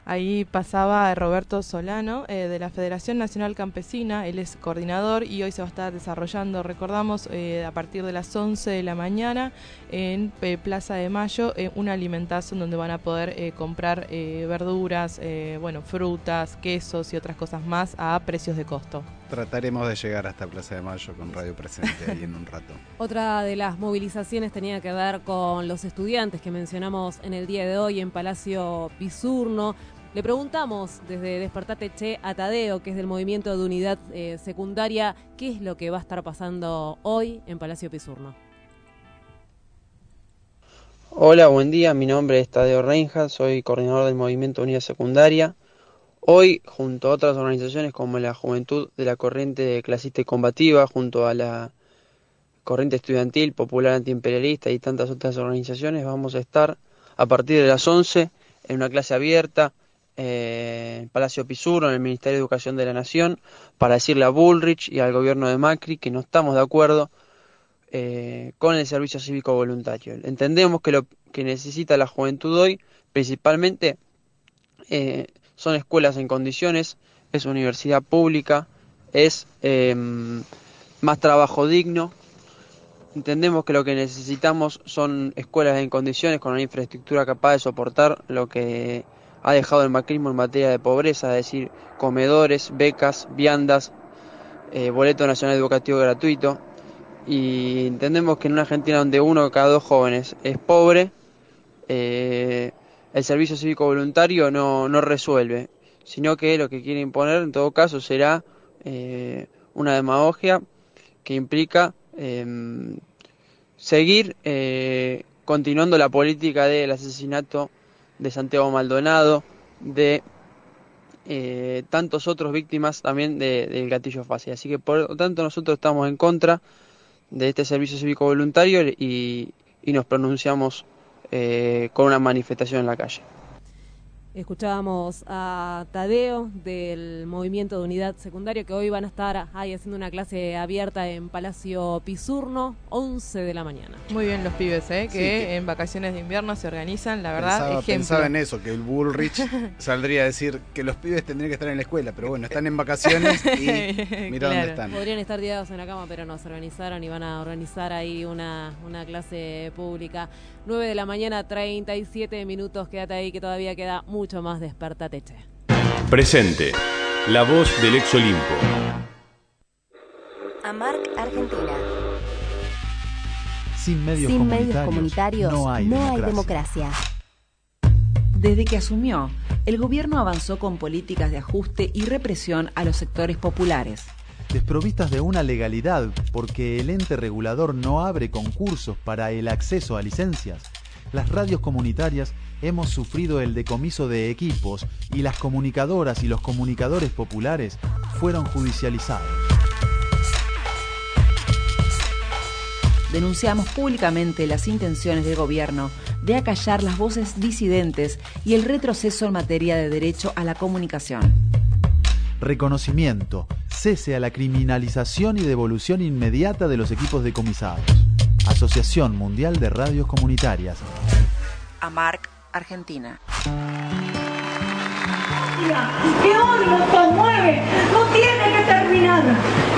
Ahí pasaba Roberto Solano eh, de la Federación Nacional Campesina, él es coordinador y hoy se va a estar desarrollando, recordamos, eh, a partir de las 11 de la mañana en eh, Plaza de Mayo, una alimentación donde van a poder comprar verduras, bueno, frutas, quesos y otras cosas más a precios de costo. Trataremos de llegar hasta Plaza de Mayo con Radio Presente ahí en un rato. Otra de las movilizaciones tenía que ver con los estudiantes que mencionamos en el día de hoy en Palacio Pisurno. Le preguntamos desde Despertate Che a Tadeo, que es del movimiento de unidad eh, secundaria, qué es lo que va a estar pasando hoy en Palacio Pisurno. Hola, buen día. Mi nombre es Tadeo Reinhardt, soy coordinador del movimiento de unidad secundaria. Hoy, junto a otras organizaciones como la Juventud de la Corriente Clasista y Combativa, junto a la Corriente Estudiantil Popular Antiimperialista y tantas otras organizaciones, vamos a estar a partir de las 11 en una clase abierta eh, en Palacio Pisuro, en el Ministerio de Educación de la Nación, para decirle a Bullrich y al gobierno de Macri que no estamos de acuerdo eh, con el servicio cívico voluntario. Entendemos que lo que necesita la juventud hoy, principalmente, eh, son escuelas en condiciones, es universidad pública, es em, más trabajo digno. Entendemos que lo que necesitamos son escuelas en condiciones con una infraestructura capaz de soportar lo que ha dejado el macrismo en materia de pobreza, es decir, comedores, becas, viandas, eh, boleto nacional educativo gratuito. Y entendemos que en una Argentina donde uno de cada dos jóvenes es pobre, eh, el servicio cívico voluntario no, no resuelve, sino que lo que quiere imponer en todo caso será eh, una demagogia que implica em, seguir eh, continuando la política del asesinato de Santiago Maldonado, de eh, tantos otros víctimas también del gatillo fácil. Así que por lo tanto nosotros estamos en contra de este servicio cívico voluntario y, y nos pronunciamos eh, con una manifestación en la calle. Escuchábamos a Tadeo del Movimiento de Unidad Secundario que hoy van a estar ahí haciendo una clase abierta en Palacio Pisurno, 11 de la mañana. Muy bien los pibes, ¿eh? que, en vacaciones de invierno se organizan, la verdad, pensaba, ejemplo. pensaba en eso, que el Bullrich saldría a decir que los pibes tendrían que estar en la escuela, pero bueno, están en vacaciones y mira dónde están. Podrían estar tirados en la cama, pero no, se organizaron y van a organizar ahí una, una clase pública. 9 de la mañana, 37 minutos, quédate ahí que todavía queda mucho más Despertate Che. Presente, la voz del ex Olimpo. Amarc Argentina. Sin medios, Sin comunitarios, medios comunitarios no hay democracia. democracia. Desde que asumió, el gobierno avanzó con políticas de ajuste y represión a los sectores populares. Desprovistas de una legalidad porque el ente regulador no abre concursos para el acceso a licencias, las radios comunitarias hemos sufrido el decomiso de equipos y las comunicadoras y los comunicadores populares fueron judicializados. Denunciamos públicamente las intenciones del gobierno de acallar las voces disidentes y el retroceso en materia de derecho a la comunicación. Reconocimiento, cese a la criminalización y devolución inmediata de los equipos decomisados. Asociación Mundial de Radios Comunitarias. Amarc Argentina. que hoy nos conmueve, no tiene que terminar,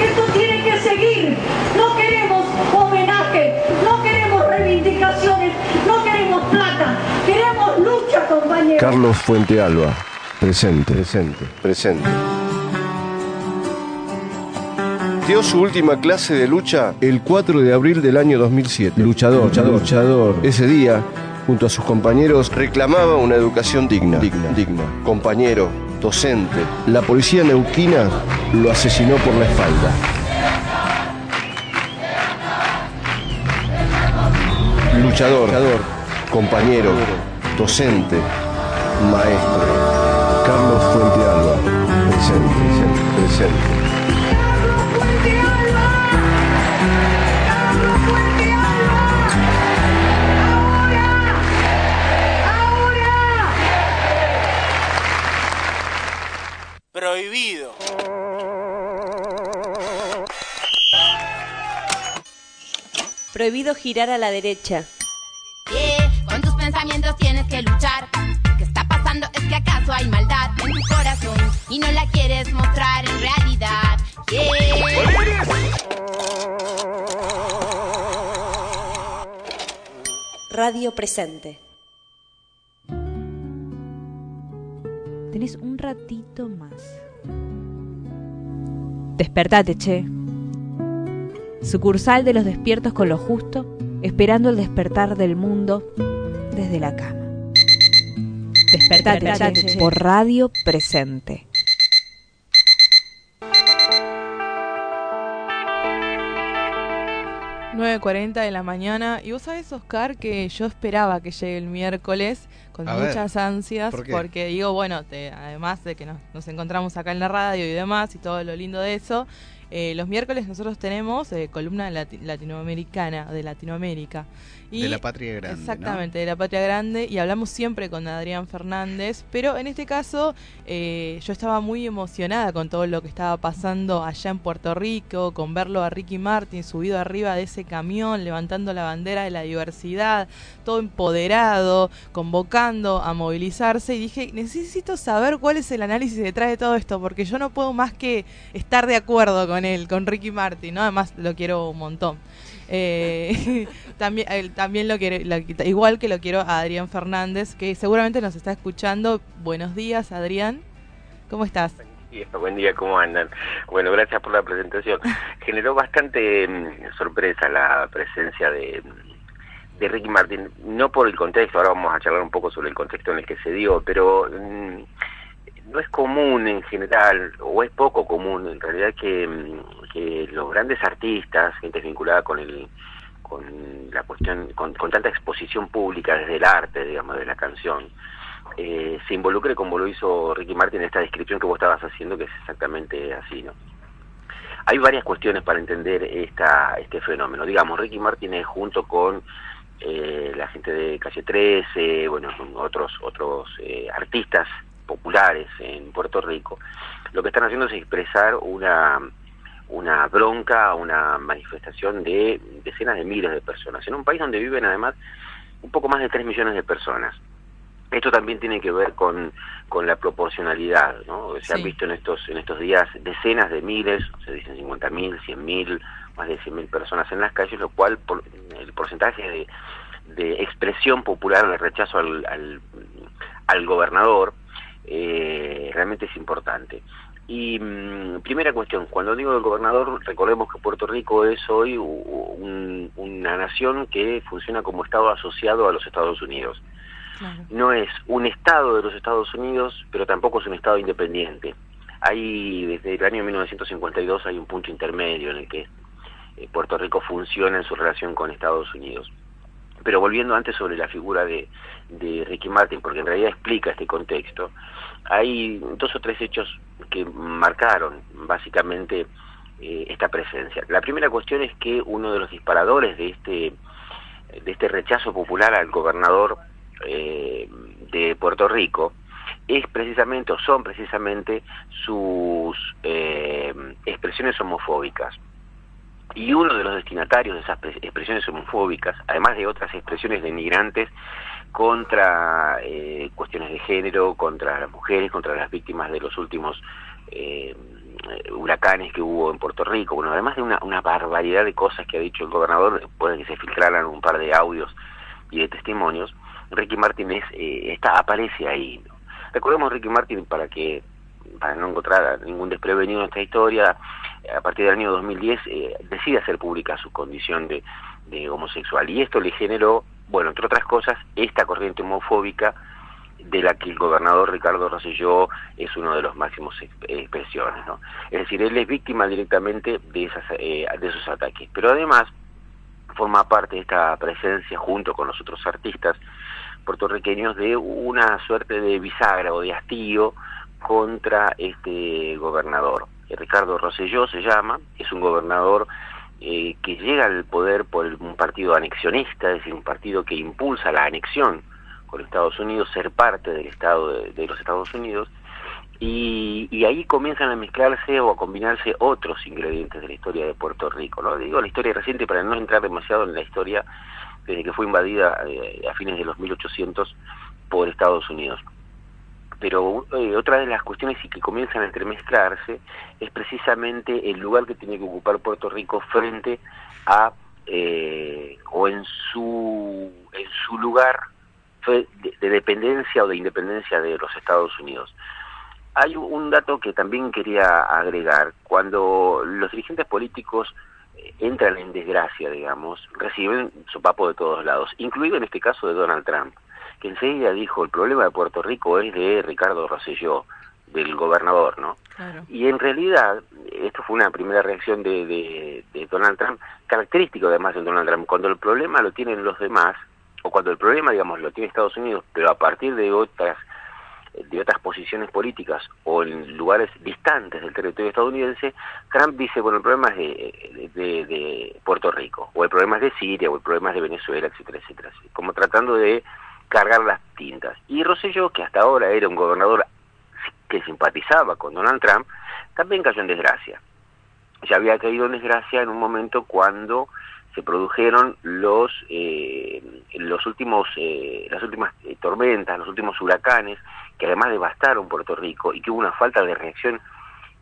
esto tiene que seguir. No queremos homenaje, no queremos reivindicaciones, no queremos plata, queremos lucha, compañeros. Carlos Fuente Alba, presente, presente, presente. Dio su última clase de lucha el 4 de abril del año 2007. Luchador, luchador, luchador. Ese día, junto a sus compañeros, reclamaba una educación digna, digna, digna. Compañero, docente. La policía neuquina lo asesinó por la espalda. Luchador, luchador, compañero, docente, maestro. Carlos Fuente Alba, presente, presente, presente. Prohibido girar a la derecha. Con tus pensamientos tienes que luchar. ¿Qué está pasando? Es que acaso hay maldad en tu corazón y no la quieres mostrar en realidad. Radio Presente. Tenés un ratito más. Despertate, che. Sucursal de los despiertos con lo justo, esperando el despertar del mundo desde la cama. Despertate, Despertate, che, che. por Radio Presente. Nueve 9.40 de la mañana. Y vos sabés, Oscar, que yo esperaba que llegue el miércoles con A ver, muchas ansias, porque digo, bueno, te- además de que nos, nos encontramos acá en la radio y demás y todo lo lindo de eso, eh, los miércoles nosotros tenemos eh, columna lati- latinoamericana, de Latinoamérica. Y De la patria grande, ¿no? Exactamente, de la patria grande. Y hablamos siempre con Adrián Fernández, pero en este caso eh, yo estaba muy emocionada con todo lo que estaba pasando allá en Puerto Rico, con verlo a Ricky Martin subido arriba de ese camión, levantando la bandera de la diversidad, todo empoderado, convocando a movilizarse. Y dije, necesito saber cuál es el análisis detrás de todo esto, porque yo no puedo más que estar de acuerdo con él, con Ricky Martin, ¿no? Además lo quiero un montón. Eh, también, también lo quiero, lo- igual que lo quiero a Adrián Fernández, que seguramente nos está escuchando. Buenos días, Adrián. ¿Cómo estás? buen día, ¿cómo andan? Bueno, gracias por la presentación. Generó bastante mm, sorpresa la presencia de, de Ricky Martin, no por el contexto, ahora vamos a charlar un poco sobre el contexto en el que se dio, pero mm, no es común en general, o es poco común en realidad que, mm, que los grandes artistas, gente vinculada con el con la cuestión, con, con tanta exposición pública desde el arte, digamos, de la canción, eh, se involucre como lo hizo Ricky Martin en esta descripción que vos estabas haciendo, que es exactamente así, ¿no? Hay varias cuestiones para entender esta, este fenómeno. Digamos, Ricky Martin es junto con eh, la gente de Calle 13, bueno, otros, otros eh, artistas populares en Puerto Rico, lo que están haciendo es expresar una, una bronca, una manifestación de decenas de miles de personas, en un país donde viven además un poco más de 3 millones de personas. Esto también tiene que ver con, con la proporcionalidad, ¿no? Se han visto en estos, en estos días decenas de miles, se dicen 50.000, 100.000, más de 100.000 personas en las calles, lo cual por, el porcentaje de, de expresión popular de rechazo al, al, al gobernador eh, realmente es importante. Y mm, primera cuestión, cuando digo el gobernador, recordemos que Puerto Rico es hoy un, una nación que funciona como Estado asociado a los Estados Unidos. No es un Estado de los Estados Unidos, pero tampoco es un Estado independiente. Hay, desde el año 1952 hay un punto intermedio en el que eh, Puerto Rico funciona en su relación con Estados Unidos. Pero volviendo antes sobre la figura de, de Ricky Martin, porque en realidad explica este contexto, hay dos o tres hechos que marcaron básicamente eh, esta presencia. La primera cuestión es que uno de los disparadores de este, de este rechazo popular al gobernador eh, de Puerto Rico es precisamente o son precisamente sus eh, expresiones homofóbicas. Y uno de los destinatarios de esas expresiones homofóbicas, además de otras expresiones denigrantes contra eh, cuestiones de género, contra las mujeres, contra las víctimas de los últimos eh, huracanes que hubo en Puerto Rico, bueno, además de una, barbaridad de cosas que ha dicho el gobernador, después de que se filtraran un par de audios y de testimonios, Ricky Martin es, eh, está, aparece ahí. Recordemos Ricky Martin para que para no encontrar ningún desprevenido en esta historia, a partir del año 2010 eh, decide hacer pública su condición de, de homosexual y esto le generó, bueno, entre otras cosas, esta corriente homofóbica de la que el gobernador Ricardo Rosselló es uno de los máximos expresiones, ¿no? Es decir, él es víctima directamente de, esas, eh, de esos ataques, pero además forma parte de esta presencia junto con los otros artistas puertorriqueños de una suerte de bisagra o de hastío contra este gobernador. Ricardo Rosselló se llama, es un gobernador eh, que llega al poder por un partido anexionista, es decir, un partido que impulsa la anexión con Estados Unidos, ser parte del Estado de, los Estados Unidos, y, y, ahí comienzan a mezclarse o a combinarse otros ingredientes de la historia de Puerto Rico. ¿no? Digo la historia reciente para no entrar demasiado en la historia desde que fue invadida eh, a fines de los 1800 por Estados Unidos. Pero eh, otra de las cuestiones que comienzan a entremezclarse es precisamente el lugar que tiene que ocupar Puerto Rico frente a eh, o en su en su lugar de, de, dependencia o de independencia de los Estados Unidos. Hay un dato que también quería agregar. Cuando los dirigentes políticos entran en desgracia, digamos, reciben su papo de todos lados, incluido en este caso de Donald Trump, que enseguida dijo, el problema de Puerto Rico es de Ricardo Rosselló, del gobernador, ¿no? Y en realidad, esto fue una primera reacción de, de, de, Donald Trump, característico además de Donald Trump, cuando el problema lo tienen los demás, o cuando el problema, digamos, lo tiene Estados Unidos, pero a partir de otras de otras posiciones políticas o en lugares distantes del territorio estadounidense, Trump dice, bueno, el problema es de, de, de, Puerto Rico, o el problema es de Siria, o el problema es de Venezuela, etcétera, etcétera, como tratando de cargar las tintas. Y Rosselló, que hasta ahora era un gobernador que simpatizaba con Donald Trump, también cayó en desgracia. Ya había caído en desgracia en un momento cuando se produjeron los eh, los últimos eh, las últimas eh, tormentas, los últimos huracanes que además devastaron Puerto Rico y que hubo una falta de reacción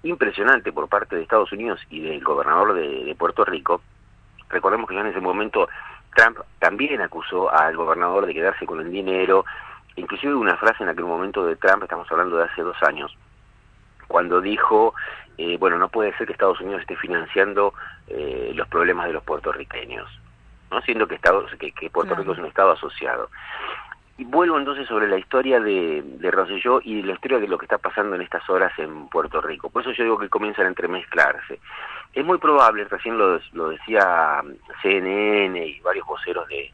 impresionante por parte de Estados Unidos y del gobernador de, de Puerto Rico. Recordemos que ya en ese momento Trump también acusó al gobernador de quedarse con el dinero, inclusive una frase en aquel momento de Trump, estamos hablando de hace dos años, cuando dijo, eh, bueno, no puede ser que Estados Unidos esté financiando eh, los problemas de los puertorriqueños, ¿no? siendo que, Estados, que, que Puerto claro. Rico es un Estado asociado. Y vuelvo entonces sobre la historia de, de Rosselló y la historia de lo que está pasando en estas horas en Puerto Rico. Por eso yo digo que comienzan a entremezclarse. Es muy probable, recién lo, lo decía CNN y varios voceros de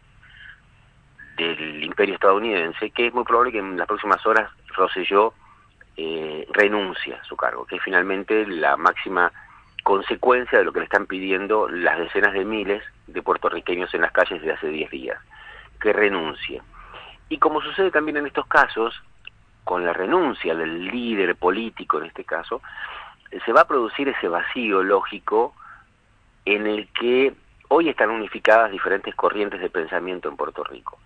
del imperio estadounidense, que es muy probable que en las próximas horas Rosselló eh, renuncia a su cargo, que es finalmente la máxima consecuencia de lo que le están pidiendo las decenas de miles de puertorriqueños en las calles desde hace 10 días. que renuncie. Y como sucede también en estos casos, con la renuncia del líder político en este caso, se va a producir ese vacío lógico en el que hoy están unificadas diferentes corrientes de pensamiento en Puerto Rico.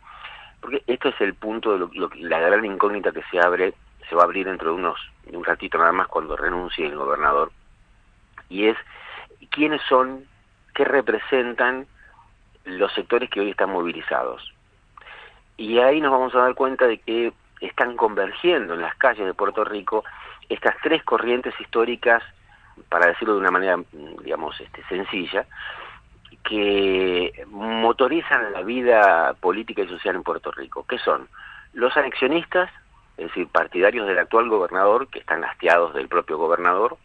Porque esto es el punto de lo, la gran incógnita que se abre, se va a abrir dentro de unos un ratito nada más cuando renuncie el gobernador, y es quiénes son, qué representan los sectores que hoy están movilizados. Y ahí nos vamos a dar cuenta de que están convergiendo en las calles de Puerto Rico estas tres corrientes históricas, para decirlo de una manera, digamos, este, sencilla, que motorizan la vida política y social en Puerto Rico, que son los anexionistas, es decir, partidarios del actual gobernador, que están hastiados del propio gobernador,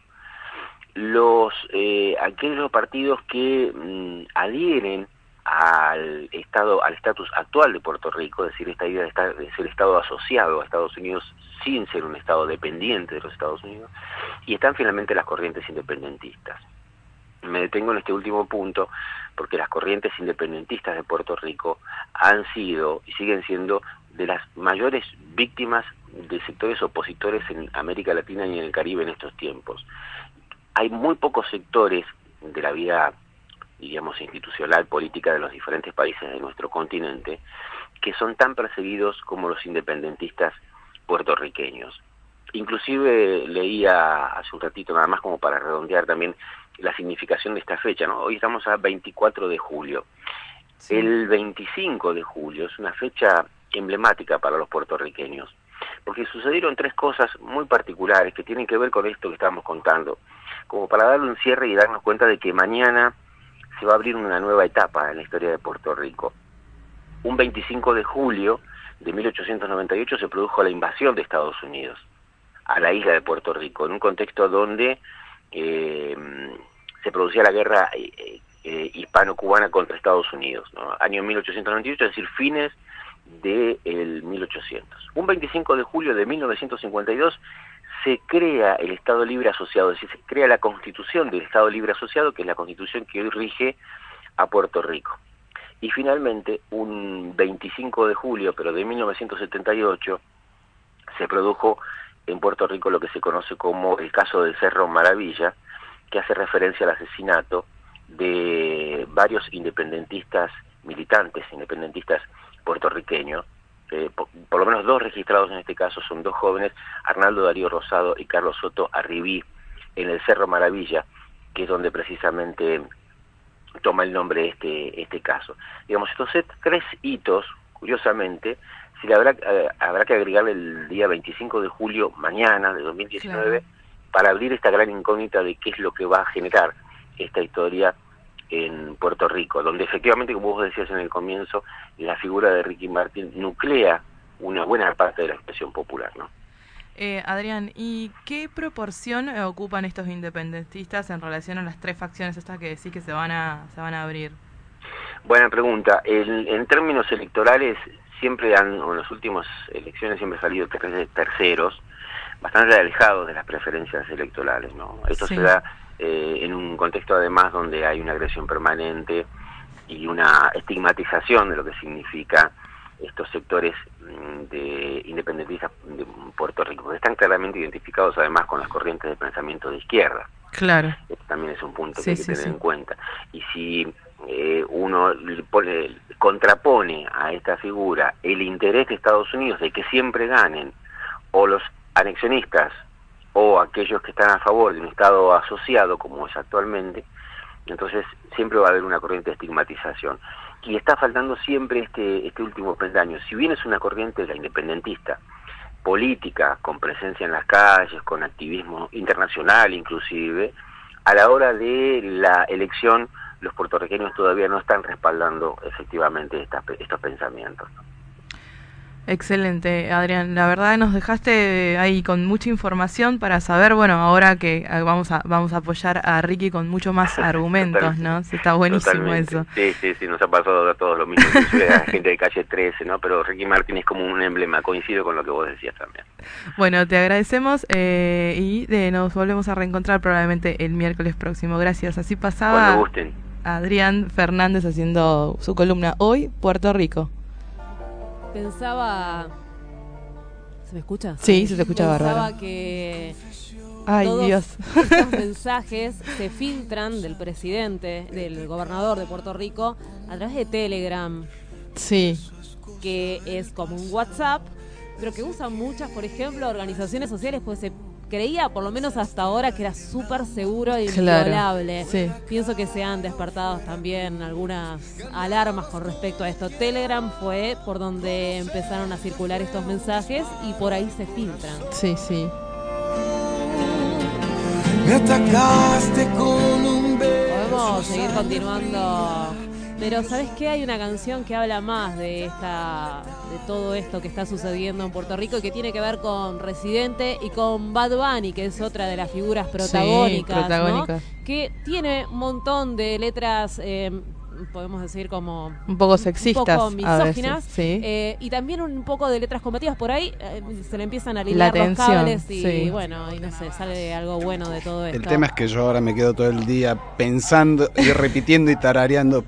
los eh, aquellos partidos que mm, adhieren al estado al estatus actual de Puerto Rico, es decir, esta idea de, estar, de ser estado asociado a Estados Unidos sin ser un estado dependiente de los Estados Unidos, y están finalmente las corrientes independentistas. Me detengo en este último punto porque las corrientes independentistas de Puerto Rico han sido y siguen siendo de las mayores víctimas de sectores opositores en América Latina y en el Caribe en estos tiempos. Hay muy pocos sectores de la vida, digamos, institucional, política de los diferentes países de nuestro continente que son tan perseguidos como los independentistas puertorriqueños. Inclusive leía hace un ratito, nada más como para redondear también la significación de esta fecha, ¿no? Hoy estamos a 24 de julio. El 25 de julio es una fecha emblemática para los puertorriqueños, porque sucedieron tres cosas muy particulares que tienen que ver con esto que estamos contando, como para darle un cierre y darnos cuenta de que mañana se va a abrir una nueva etapa en la historia de Puerto Rico. Un 25 de julio de 1898 se produjo la invasión de Estados Unidos a la isla de Puerto Rico, en un contexto donde eh, se producía la guerra eh, eh, hispano-cubana contra Estados Unidos, ¿no? año 1898, es decir, fines del de 1800. Un 25 de julio de 1952 se crea el Estado Libre Asociado, es decir, se crea la constitución del Estado Libre Asociado, que es la constitución que hoy rige a Puerto Rico. Y finalmente, un 25 de julio, pero de 1978, se produjo en Puerto Rico lo que se conoce como el caso del Cerro Maravilla, que hace referencia al asesinato de varios independentistas militantes, independentistas puertorriqueños, eh, por, lo menos dos registrados en este caso son dos jóvenes, Arnaldo Darío Rosado y Carlos Soto Arribí, en el Cerro Maravilla, que es donde precisamente toma el nombre este, este caso. Digamos, estos tres hitos, curiosamente, si le habrá, eh, habrá que agregarle el día 25 de julio, mañana de 2019, para abrir esta gran incógnita de qué es lo que va a generar esta historia en Puerto Rico, donde efectivamente, como vos decías en el comienzo, la figura de Ricky Martin nuclea una buena parte de la expresión popular, ¿no? Eh, Adrián, ¿y qué proporción eh, ocupan estos independentistas en relación a las tres facciones estas que decís que se van a, se van a abrir? Buena pregunta. En, en términos electorales, siempre han, en las últimas elecciones siempre han salido tres terceros, bastante alejados de las preferencias electorales, ¿no? Esto se da eh, en un contexto además donde hay una agresión permanente y una estigmatización de lo que significa estos sectores mm, de independentistas de Puerto Rico, que están claramente identificados además con las corrientes de pensamiento de izquierda. Claro. Esto también es un punto que hay que tener en cuenta. Y si eh, uno pone, contrapone a esta figura el interés de Estados Unidos de que siempre ganen, o los anexionistas o aquellos que están a favor de un Estado asociado como es actualmente, entonces siempre va a haber una corriente de estigmatización. Y está faltando siempre este, este último peldaño. Si bien es una corriente la independentista, política, con presencia en las calles, con activismo internacional inclusive, a la hora de la elección los puertorriqueños todavía no están respaldando efectivamente estos pensamientos. Excelente, Adrián. La verdad nos dejaste ahí con mucha información para saber, bueno, ahora que eh, vamos a vamos a apoyar a Ricky con mucho más argumentos, ¿no? está buenísimo eso. Sí, sí, sí, nos ha pasado a todos lo mismo, a gente de calle 13, ¿no? Pero Ricky Martin es como un emblema, coincido con lo que vos decías también. Bueno, te agradecemos eh, y de, nos volvemos a reencontrar probablemente el miércoles próximo. Gracias. Así pasaba Adrián Fernández haciendo su columna Hoy, Puerto Rico. Pensaba. ¿Se me escucha? Sí, se te escucha Pensaba bárbaro. que. Ay, todos Dios. Estos mensajes se filtran del presidente, del gobernador de Puerto Rico, a través de Telegram, Sí. que es como un WhatsApp, pero que usan muchas, por ejemplo, organizaciones sociales, pues se creía, por lo menos hasta ahora, que era súper seguro e Claro, inviolable. sí. Pienso que se han despertado también algunas alarmas con respecto a esto. Telegram fue por donde empezaron a circular estos mensajes y por ahí se filtran. Sí, sí. Me atacaste con un beso. Podemos seguir continuando. Pero ¿sabes qué? Hay una canción que habla más de esta de todo esto que está sucediendo en Puerto Rico y que tiene que ver con Residente y con Bad Bunny, que es otra de las figuras protagónicas, que tiene un montón de letras eh, podemos decir como Un poco sexistas, un poco a veces, misóginas sí. eh, y también un poco de letras combativas por ahí eh, se le empiezan a La lilar los tensión, cables y sí. bueno y no sé sale algo bueno de todo esto El tema es que yo ahora me quedo todo el día pensando y repitiendo y tarareando.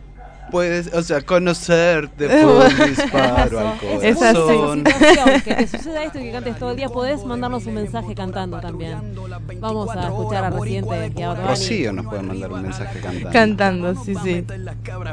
Puedes, o sea, conocerte por un disparo al Es corazón. una situación que te suceda esto y que cantes todo el día, podés mandarnos un mensaje cantando también. Vamos a escuchar a Residente y a. Rocío nos puede mandar un mensaje cantando. Cantando, sí, sí.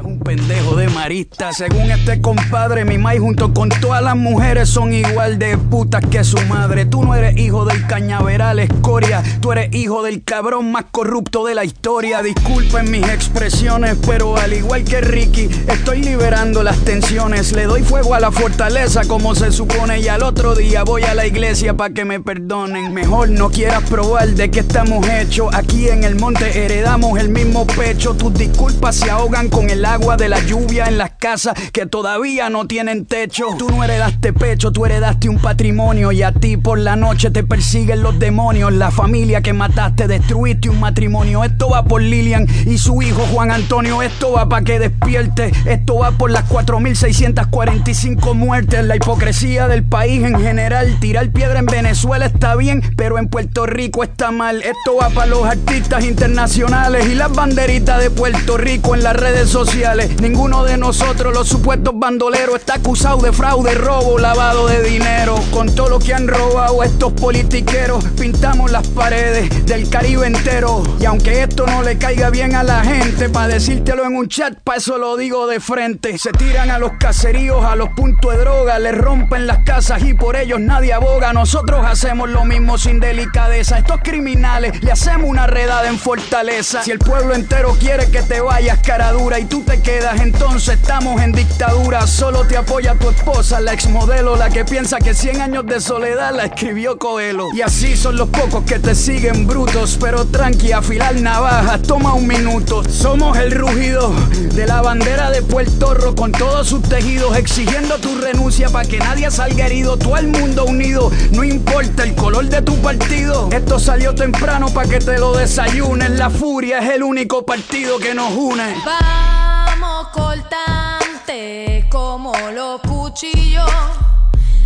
un pendejo de marista. Según este compadre, mi mai junto con todas las mujeres son igual de putas que su madre. Tú no eres hijo del cañaveral escoria, tú eres hijo del cabrón más corrupto de la historia. Disculpen mis expresiones, pero al igual que Estoy liberando las tensiones. Le doy fuego a la fortaleza como se supone y al otro día voy a la iglesia para que me perdonen. Mejor no quieras probar de qué estamos hechos. Aquí en el monte heredamos el mismo pecho. Tus disculpas se ahogan con el agua de la lluvia en las casas que todavía no tienen techo. Tú no heredaste pecho, tú heredaste un patrimonio y a ti por la noche te persiguen los demonios. La familia que mataste, destruiste un matrimonio. Esto va por Lilian y su hijo Juan Antonio. Esto va para que Esto va por las 4.645 muertes. La hipocresía del país en general. Tirar piedra en Venezuela está bien, pero en Puerto Rico está mal. Esto va para los artistas internacionales y las banderitas de Puerto Rico en las redes sociales. Ninguno de nosotros, los supuestos bandoleros, está acusado de fraude, robo, lavado de dinero. Con todo lo que han robado estos politiqueros, pintamos las paredes del Caribe entero. Y aunque esto no le caiga bien a la gente, para decírtelo en un chat, pa' eso lo digo de frente. Se tiran a los caseríos, a los puntos de droga, les rompen las casas y por ellos nadie aboga. Nosotros hacemos lo mismo sin delicadeza. Estos criminales le hacemos una redada en fortaleza. Si el pueblo entero quiere que te vayas cara dura y tú te quedas, entonces estamos en dictadura. Solo te apoya tu esposa, la exmodelo, la que piensa que 100 años de soledad la escribió Coelho. Y así son los pocos que te siguen brutos, pero tranqui, afilar navajas, toma un minuto. Somos el rugido de la bandera de Puerto Rico con todos sus tejidos, exigiendo tu renuncia para que nadie salga herido. Todo el mundo unido, no importa el color de tu partido. Esto salió temprano para que te lo desayunes. La furia es el único partido que nos une. Vamos cortante como los cuchillos,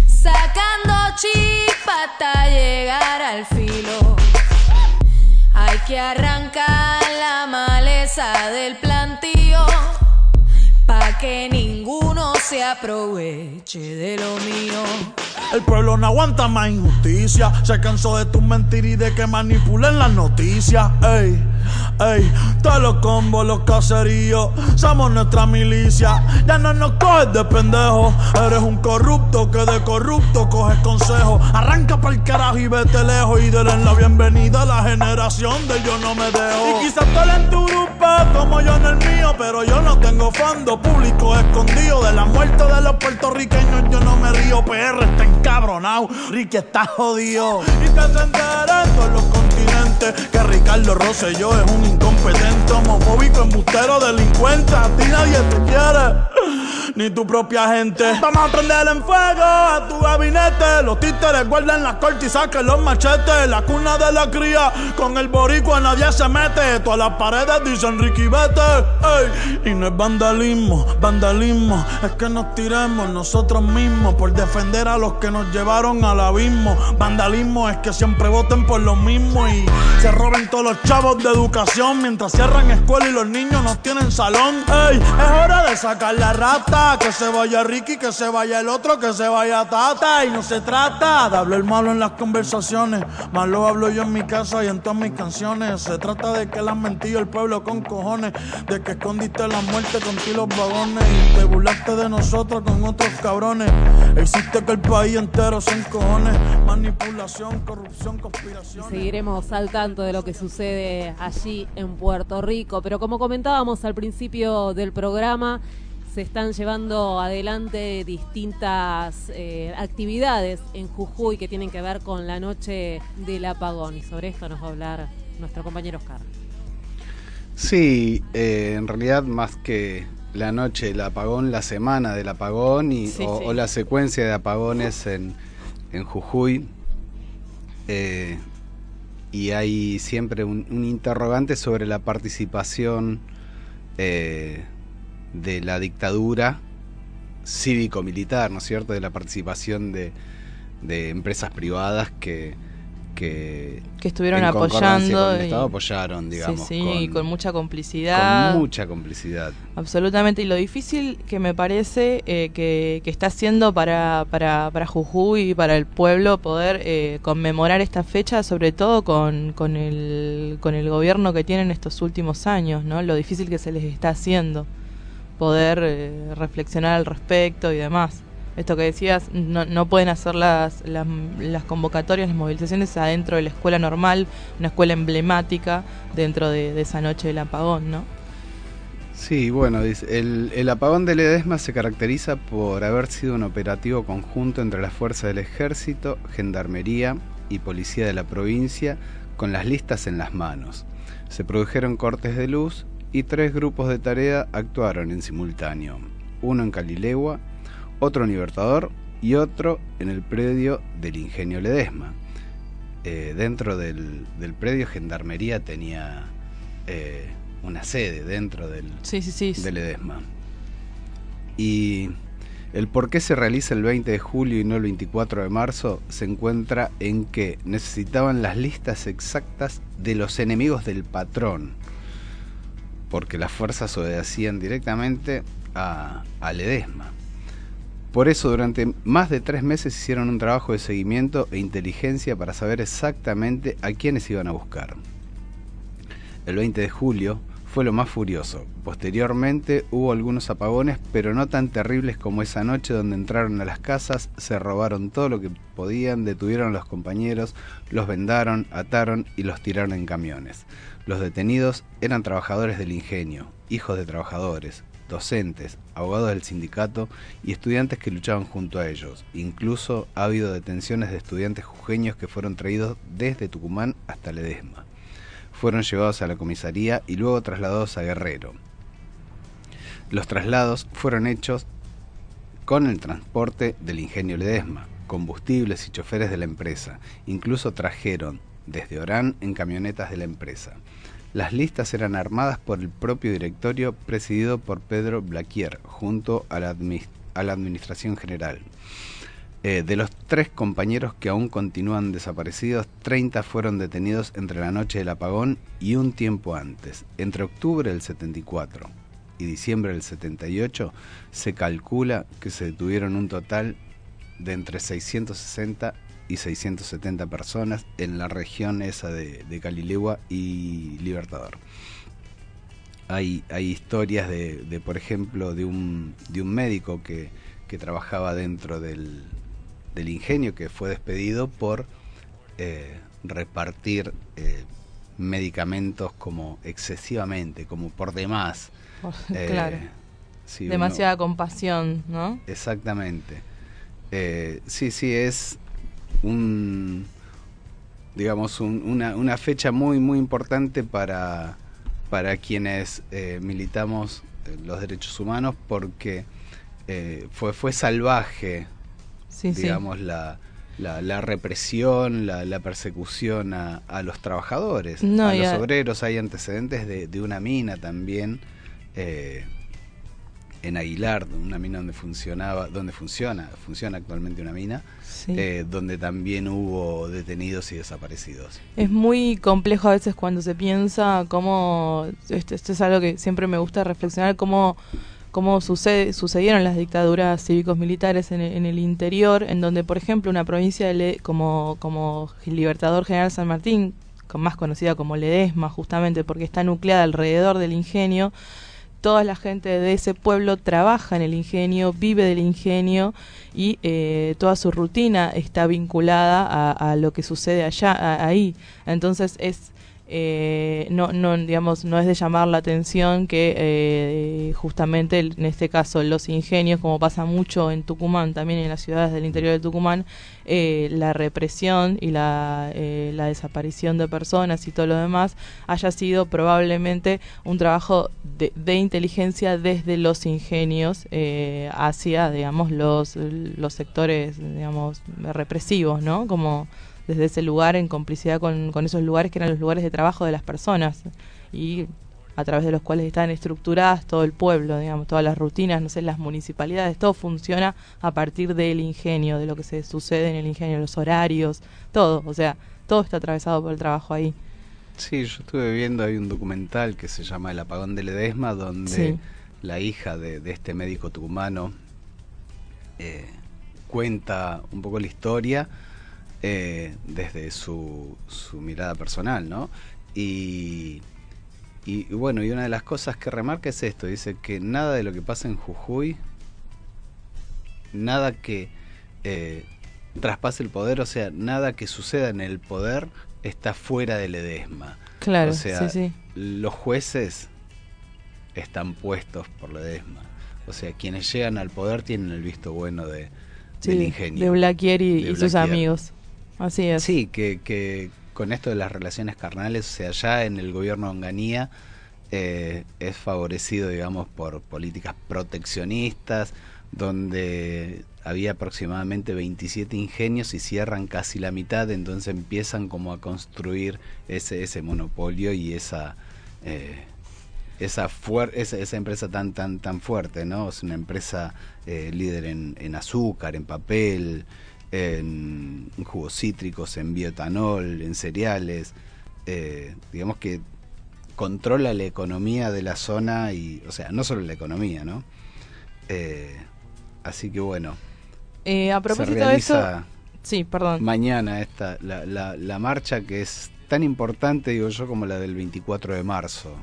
sacando chispa hasta llegar al filo. Hay que arrancar la maleza del plantío, pa' que ninguno se aproveche de lo mío. El pueblo no aguanta más injusticia. Se cansó de tus mentiras y de que manipulen las noticias. Ey, ey, todos los combos, los caseríos, somos nuestra milicia. Ya no nos coges de pendejo. Eres un corrupto que de corrupto coges consejo. Arranca pa'l carajo y vete lejos. Y denle la bienvenida a la generación de yo no me dejo. Y quizás tú en tu grupo como yo en el mío. Pero yo no tengo fondo público escondido. De la muerte de los puertorriqueños yo no me río. PR está encabronado. Ricky está jodido. Y que se enteren todos los continentes que Ricardo Rosselló es un incompetente, homofóbico, embustero, delincuente. A ti nadie te quiere. Ni tu propia gente. Vamos a prender en fuego a tu gabinete. Los títeres guardan las cortes y saquen los machetes. La cuna de la cría. Con el boricua nadie se mete. Todas las paredes dicen Ricky vete. Ey. Y no es vandalismo, vandalismo. Es que nos tiremos nosotros mismos por defender a los que nos llevaron al abismo. Vandalismo es que siempre voten por lo mismo y se roben todos los chavos de educación mientras cierran escuela y los niños no tienen salón. Ey, es hora de sacar la rata, que se vaya Ricky, que se vaya el otro, que se vaya Tata. Y no se trata de hablar malo en las conversaciones, más lo hablo yo en mi casa y en todas mis canciones. Se trata de que han mentido el pueblo con cojones, de que escondiste la muerte con ti los vagones y te burlaste de nosotros con otros cabrones. Existe que el país entero se encojones, manipulación, corrupción, conspiración. Seguiremos al tanto de lo que sucede allí en Puerto Rico, pero como comentábamos al principio del programa, se están llevando adelante distintas eh, actividades en Jujuy que tienen que ver con la noche del apagón y sobre esto nos va a hablar nuestro compañero Oscar. Sí, eh, en realidad más que la noche del apagón, la semana del apagón y, Sí, o, sí. o la secuencia de apagones en, en Jujuy. Eh, y hay siempre un, un interrogante sobre la participación eh, de la dictadura cívico-militar, ¿no es cierto? De la participación de, de empresas privadas que, que, que estuvieron apoyando con el y- Estado apoyaron, digamos. sí, sí, con- mucha complicidad. con mucha complicidad. Absolutamente, y lo difícil que me parece eh, que, que está haciendo para, para, para Jujuy y para el pueblo poder eh, conmemorar esta fecha, sobre todo con, con, el, con el gobierno que tienen estos últimos años, ¿no? Lo difícil que se les está haciendo poder eh, reflexionar al respecto y demás. Esto que decías, no, no pueden hacer las, las, convocatorias, las movilizaciones adentro de la escuela normal, una escuela emblemática dentro de, de esa noche del apagón, ¿no? Sí, bueno, el, el apagón de Ledesma se caracteriza por haber sido un operativo conjunto entre las fuerzas del ejército, gendarmería y policía de la provincia con las listas en las manos. Se produjeron cortes de luz y tres grupos de tarea actuaron en simultáneo. Uno en Calilegua, otro en Libertador y otro en el predio del ingenio Ledesma. Eh, dentro del, del predio Gendarmería tenía eh, una sede dentro del, Sí, sí, sí. del Ledesma. Y el por qué se realiza el 20 de julio y no el 24 de marzo se encuentra en que necesitaban las listas exactas de los enemigos del patrón, porque las fuerzas obedecían directamente a, a Ledesma. Por eso durante más de tres meses hicieron un trabajo de seguimiento e inteligencia para saber exactamente a quiénes iban a buscar. El 20 de julio fue lo más furioso. Posteriormente hubo algunos apagones, pero no tan terribles como esa noche donde entraron a las casas, se robaron todo lo que podían, detuvieron a los compañeros, los vendaron, ataron y los tiraron en camiones. Los detenidos eran trabajadores del ingenio, hijos de trabajadores, docentes, abogados del sindicato y estudiantes que luchaban junto a ellos. Incluso ha habido detenciones de estudiantes jujeños que fueron traídos desde Tucumán hasta Ledesma. Fueron llevados a la comisaría y luego trasladados a Guerrero. Los traslados fueron hechos con el transporte del ingenio Ledesma, combustibles y choferes de la empresa. Incluso trajeron desde Orán en camionetas de la empresa. Las listas eran armadas por el propio directorio presidido por Pedro Blaquier, junto a la, Administración General. Eh, de los tres compañeros que aún continúan desaparecidos, 30 fueron detenidos entre la noche del apagón y un tiempo antes. Entre octubre del 74 y diciembre del 78 se calcula que se detuvieron un total de entre 660 y 670 personas en la región esa de, de Calilegua y Libertador. Hay, hay historias de, de, por ejemplo, de un, de un médico que, que trabajaba dentro del, del ingenio que fue despedido por eh, repartir eh, medicamentos como excesivamente, como por demás. Eh, claro. Demasiada compasión, ¿no? Exactamente. Eh, sí, sí, es un, digamos, un- una, una fecha muy, muy importante para, para quienes eh, militamos eh, los derechos humanos porque eh, fue, fue salvaje, Sí, sí. digamos, la, la, la represión, la, la persecución a, a los trabajadores, No, a los a- obreros. Hay antecedentes de, de una mina también. eh, en Aguilar, una mina donde funcionaba, donde funciona, funciona actualmente una mina, Sí. eh, donde también hubo detenidos y desaparecidos. Es muy complejo a veces cuando se piensa cómo, esto, esto es algo que siempre me gusta reflexionar, cómo, cómo sucede, sucedieron las dictaduras cívicos militares en, el- en el interior, en donde, por ejemplo, una provincia de Le- como, como Libertador General San Martín, más conocida como Ledesma, justamente porque está nucleada alrededor del ingenio, toda la gente de ese pueblo trabaja en el ingenio, vive del ingenio y eh, toda su rutina está vinculada a, lo que sucede allá, a- ahí. Entonces es eh, no, no, digamos, no es de llamar la atención que eh, justamente en este caso los ingenios, como pasa mucho en Tucumán, también en las ciudades del interior de Tucumán, eh, la represión y la, eh, la desaparición de personas y todo lo demás haya sido probablemente un trabajo de, de inteligencia desde los ingenios eh, hacia, digamos, los, los sectores, digamos, represivos, ¿no? Como desde ese lugar en complicidad con, con esos lugares que eran los lugares de trabajo de las personas y a través de los cuales están estructuradas todo el pueblo, digamos, todas las rutinas, no sé, las municipalidades, todo funciona a partir del ingenio, de lo que se sucede en el ingenio, los horarios, todo, o sea, todo está atravesado por el trabajo ahí. Sí, yo estuve viendo, hay un documental que se llama El apagón de Ledesma, donde Sí. la hija de, de este médico tucumano eh, cuenta un poco la historia eh, desde su, su mirada personal, ¿no? Y, y, bueno, y una de las cosas que remarca es esto, dice que nada de lo que pasa en Jujuy, nada que eh, traspase el poder, o sea, nada que suceda en el poder está fuera de Ledesma. Claro, o sea, sí, sí. los jueces están puestos por Ledesma. O sea, quienes llegan al poder tienen el visto bueno de, del Sí, ingenio. de Blaquier y, de y sus amigos. Así es. Sí, que, que con esto de las relaciones carnales, o sea, ya en el gobierno de Onganía eh, es favorecido, digamos, por políticas proteccionistas, donde había aproximadamente 27 ingenios y cierran casi la mitad, entonces empiezan como a construir ese, ese monopolio y esa... eh, esa, esa, esa empresa tan tan tan fuerte, ¿no? Es una empresa eh, líder en, en azúcar, en papel, en jugos cítricos, en bioetanol, en cereales. eh, digamos que controla la economía de la zona y, o sea, no solo la economía, ¿no? Eh, así que bueno. Eh, a propósito de eso, sí, perdón. Mañana esta, la, la, la marcha que es tan importante, digo yo, como la del 24 de marzo.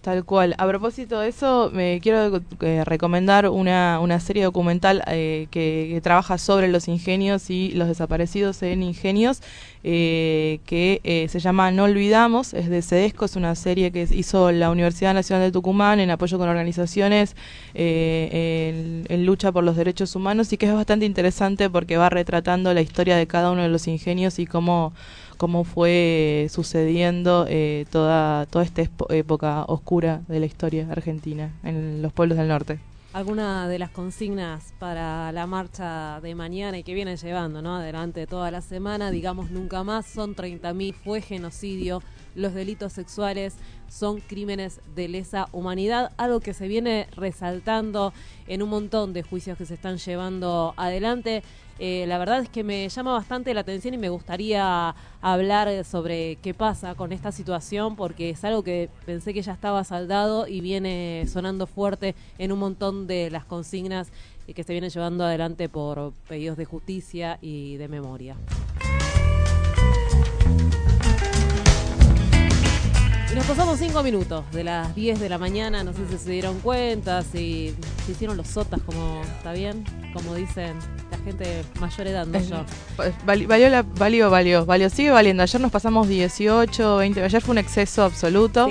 Tal cual. A propósito de eso, me quiero eh, recomendar una, una serie documental eh, que, trabaja sobre los ingenios y los desaparecidos en ingenios, eh, que eh, se llama No Olvidamos, es de Cedesco, es una serie que hizo la Universidad Nacional de Tucumán en apoyo con organizaciones eh, en, en lucha por los derechos humanos y que es bastante interesante porque va retratando la historia de cada uno de los ingenios y cómo cómo fue sucediendo eh, toda, toda esta época oscura de la historia argentina en los pueblos del norte. alguna de las consignas para la marcha de mañana y que vienen llevando ¿no? adelante toda la semana, digamos nunca más, son 30.000, fue genocidio, los delitos sexuales son crímenes de lesa humanidad, algo que se viene resaltando en un montón de juicios que se están llevando adelante. Eh, la verdad es que me llama bastante la atención y me gustaría hablar sobre qué pasa con esta situación porque es algo que pensé que ya estaba saldado y viene sonando fuerte en un montón de las consignas que se vienen llevando adelante por pedidos de justicia y de memoria. Y nos pasamos cinco minutos de las 10 de la mañana, no sé si se dieron cuenta, si se hicieron los sotas, como está bien, como dicen la gente mayor edad, no yo. vali- valió, la, valió, valió, valió, sigue valiendo. Ayer nos pasamos 18, 20, ayer fue un exceso absoluto.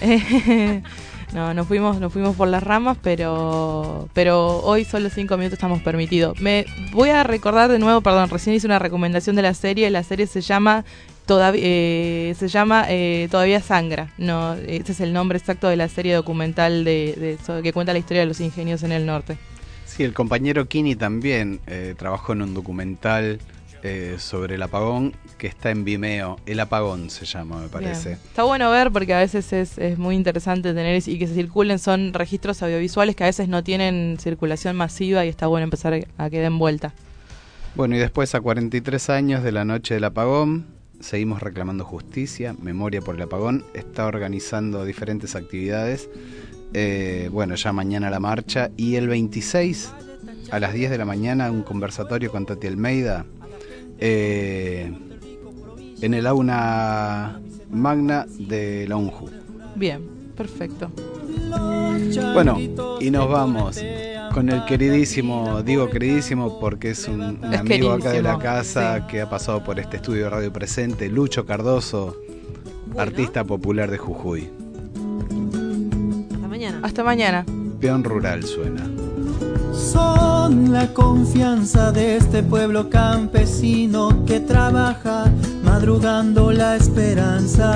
Eh, no, nos fuimos, nos fuimos por las ramas, pero, pero hoy solo cinco minutos estamos permitidos. Me voy a recordar de nuevo, perdón, recién hice una recomendación de la serie. La serie se llama Todavía, eh, se llama eh, Todavía Sangra. No, ese es el nombre exacto de la serie documental de, que cuenta la historia de los ingenios en el norte. Sí, el compañero Kini también eh, trabajó en un documental eh, sobre el apagón que está en Vimeo. El apagón se llama, me parece. Bien. Está bueno ver porque a veces es, es muy interesante tener y que se circulen, son registros audiovisuales que a veces no tienen circulación masiva y está bueno empezar a que den vuelta. Bueno, y después a 43 años de la noche del apagón, seguimos reclamando justicia, memoria por el apagón, está organizando diferentes actividades. Eh, bueno, ya mañana la marcha y el 26 a las 10 de la mañana un conversatorio con Tati Almeida eh, en el aula magna de la UNJU. Bien, perfecto. Bueno, y nos vamos con el queridísimo, digo queridísimo porque es un, un Es amigo acá de la casa que ha pasado por este estudio de radio presente, Lucho Cardoso, artista popular de Jujuy. Hasta mañana. Hasta mañana. Peón rural suena. Son la confianza de este pueblo campesino que trabaja madrugando la esperanza.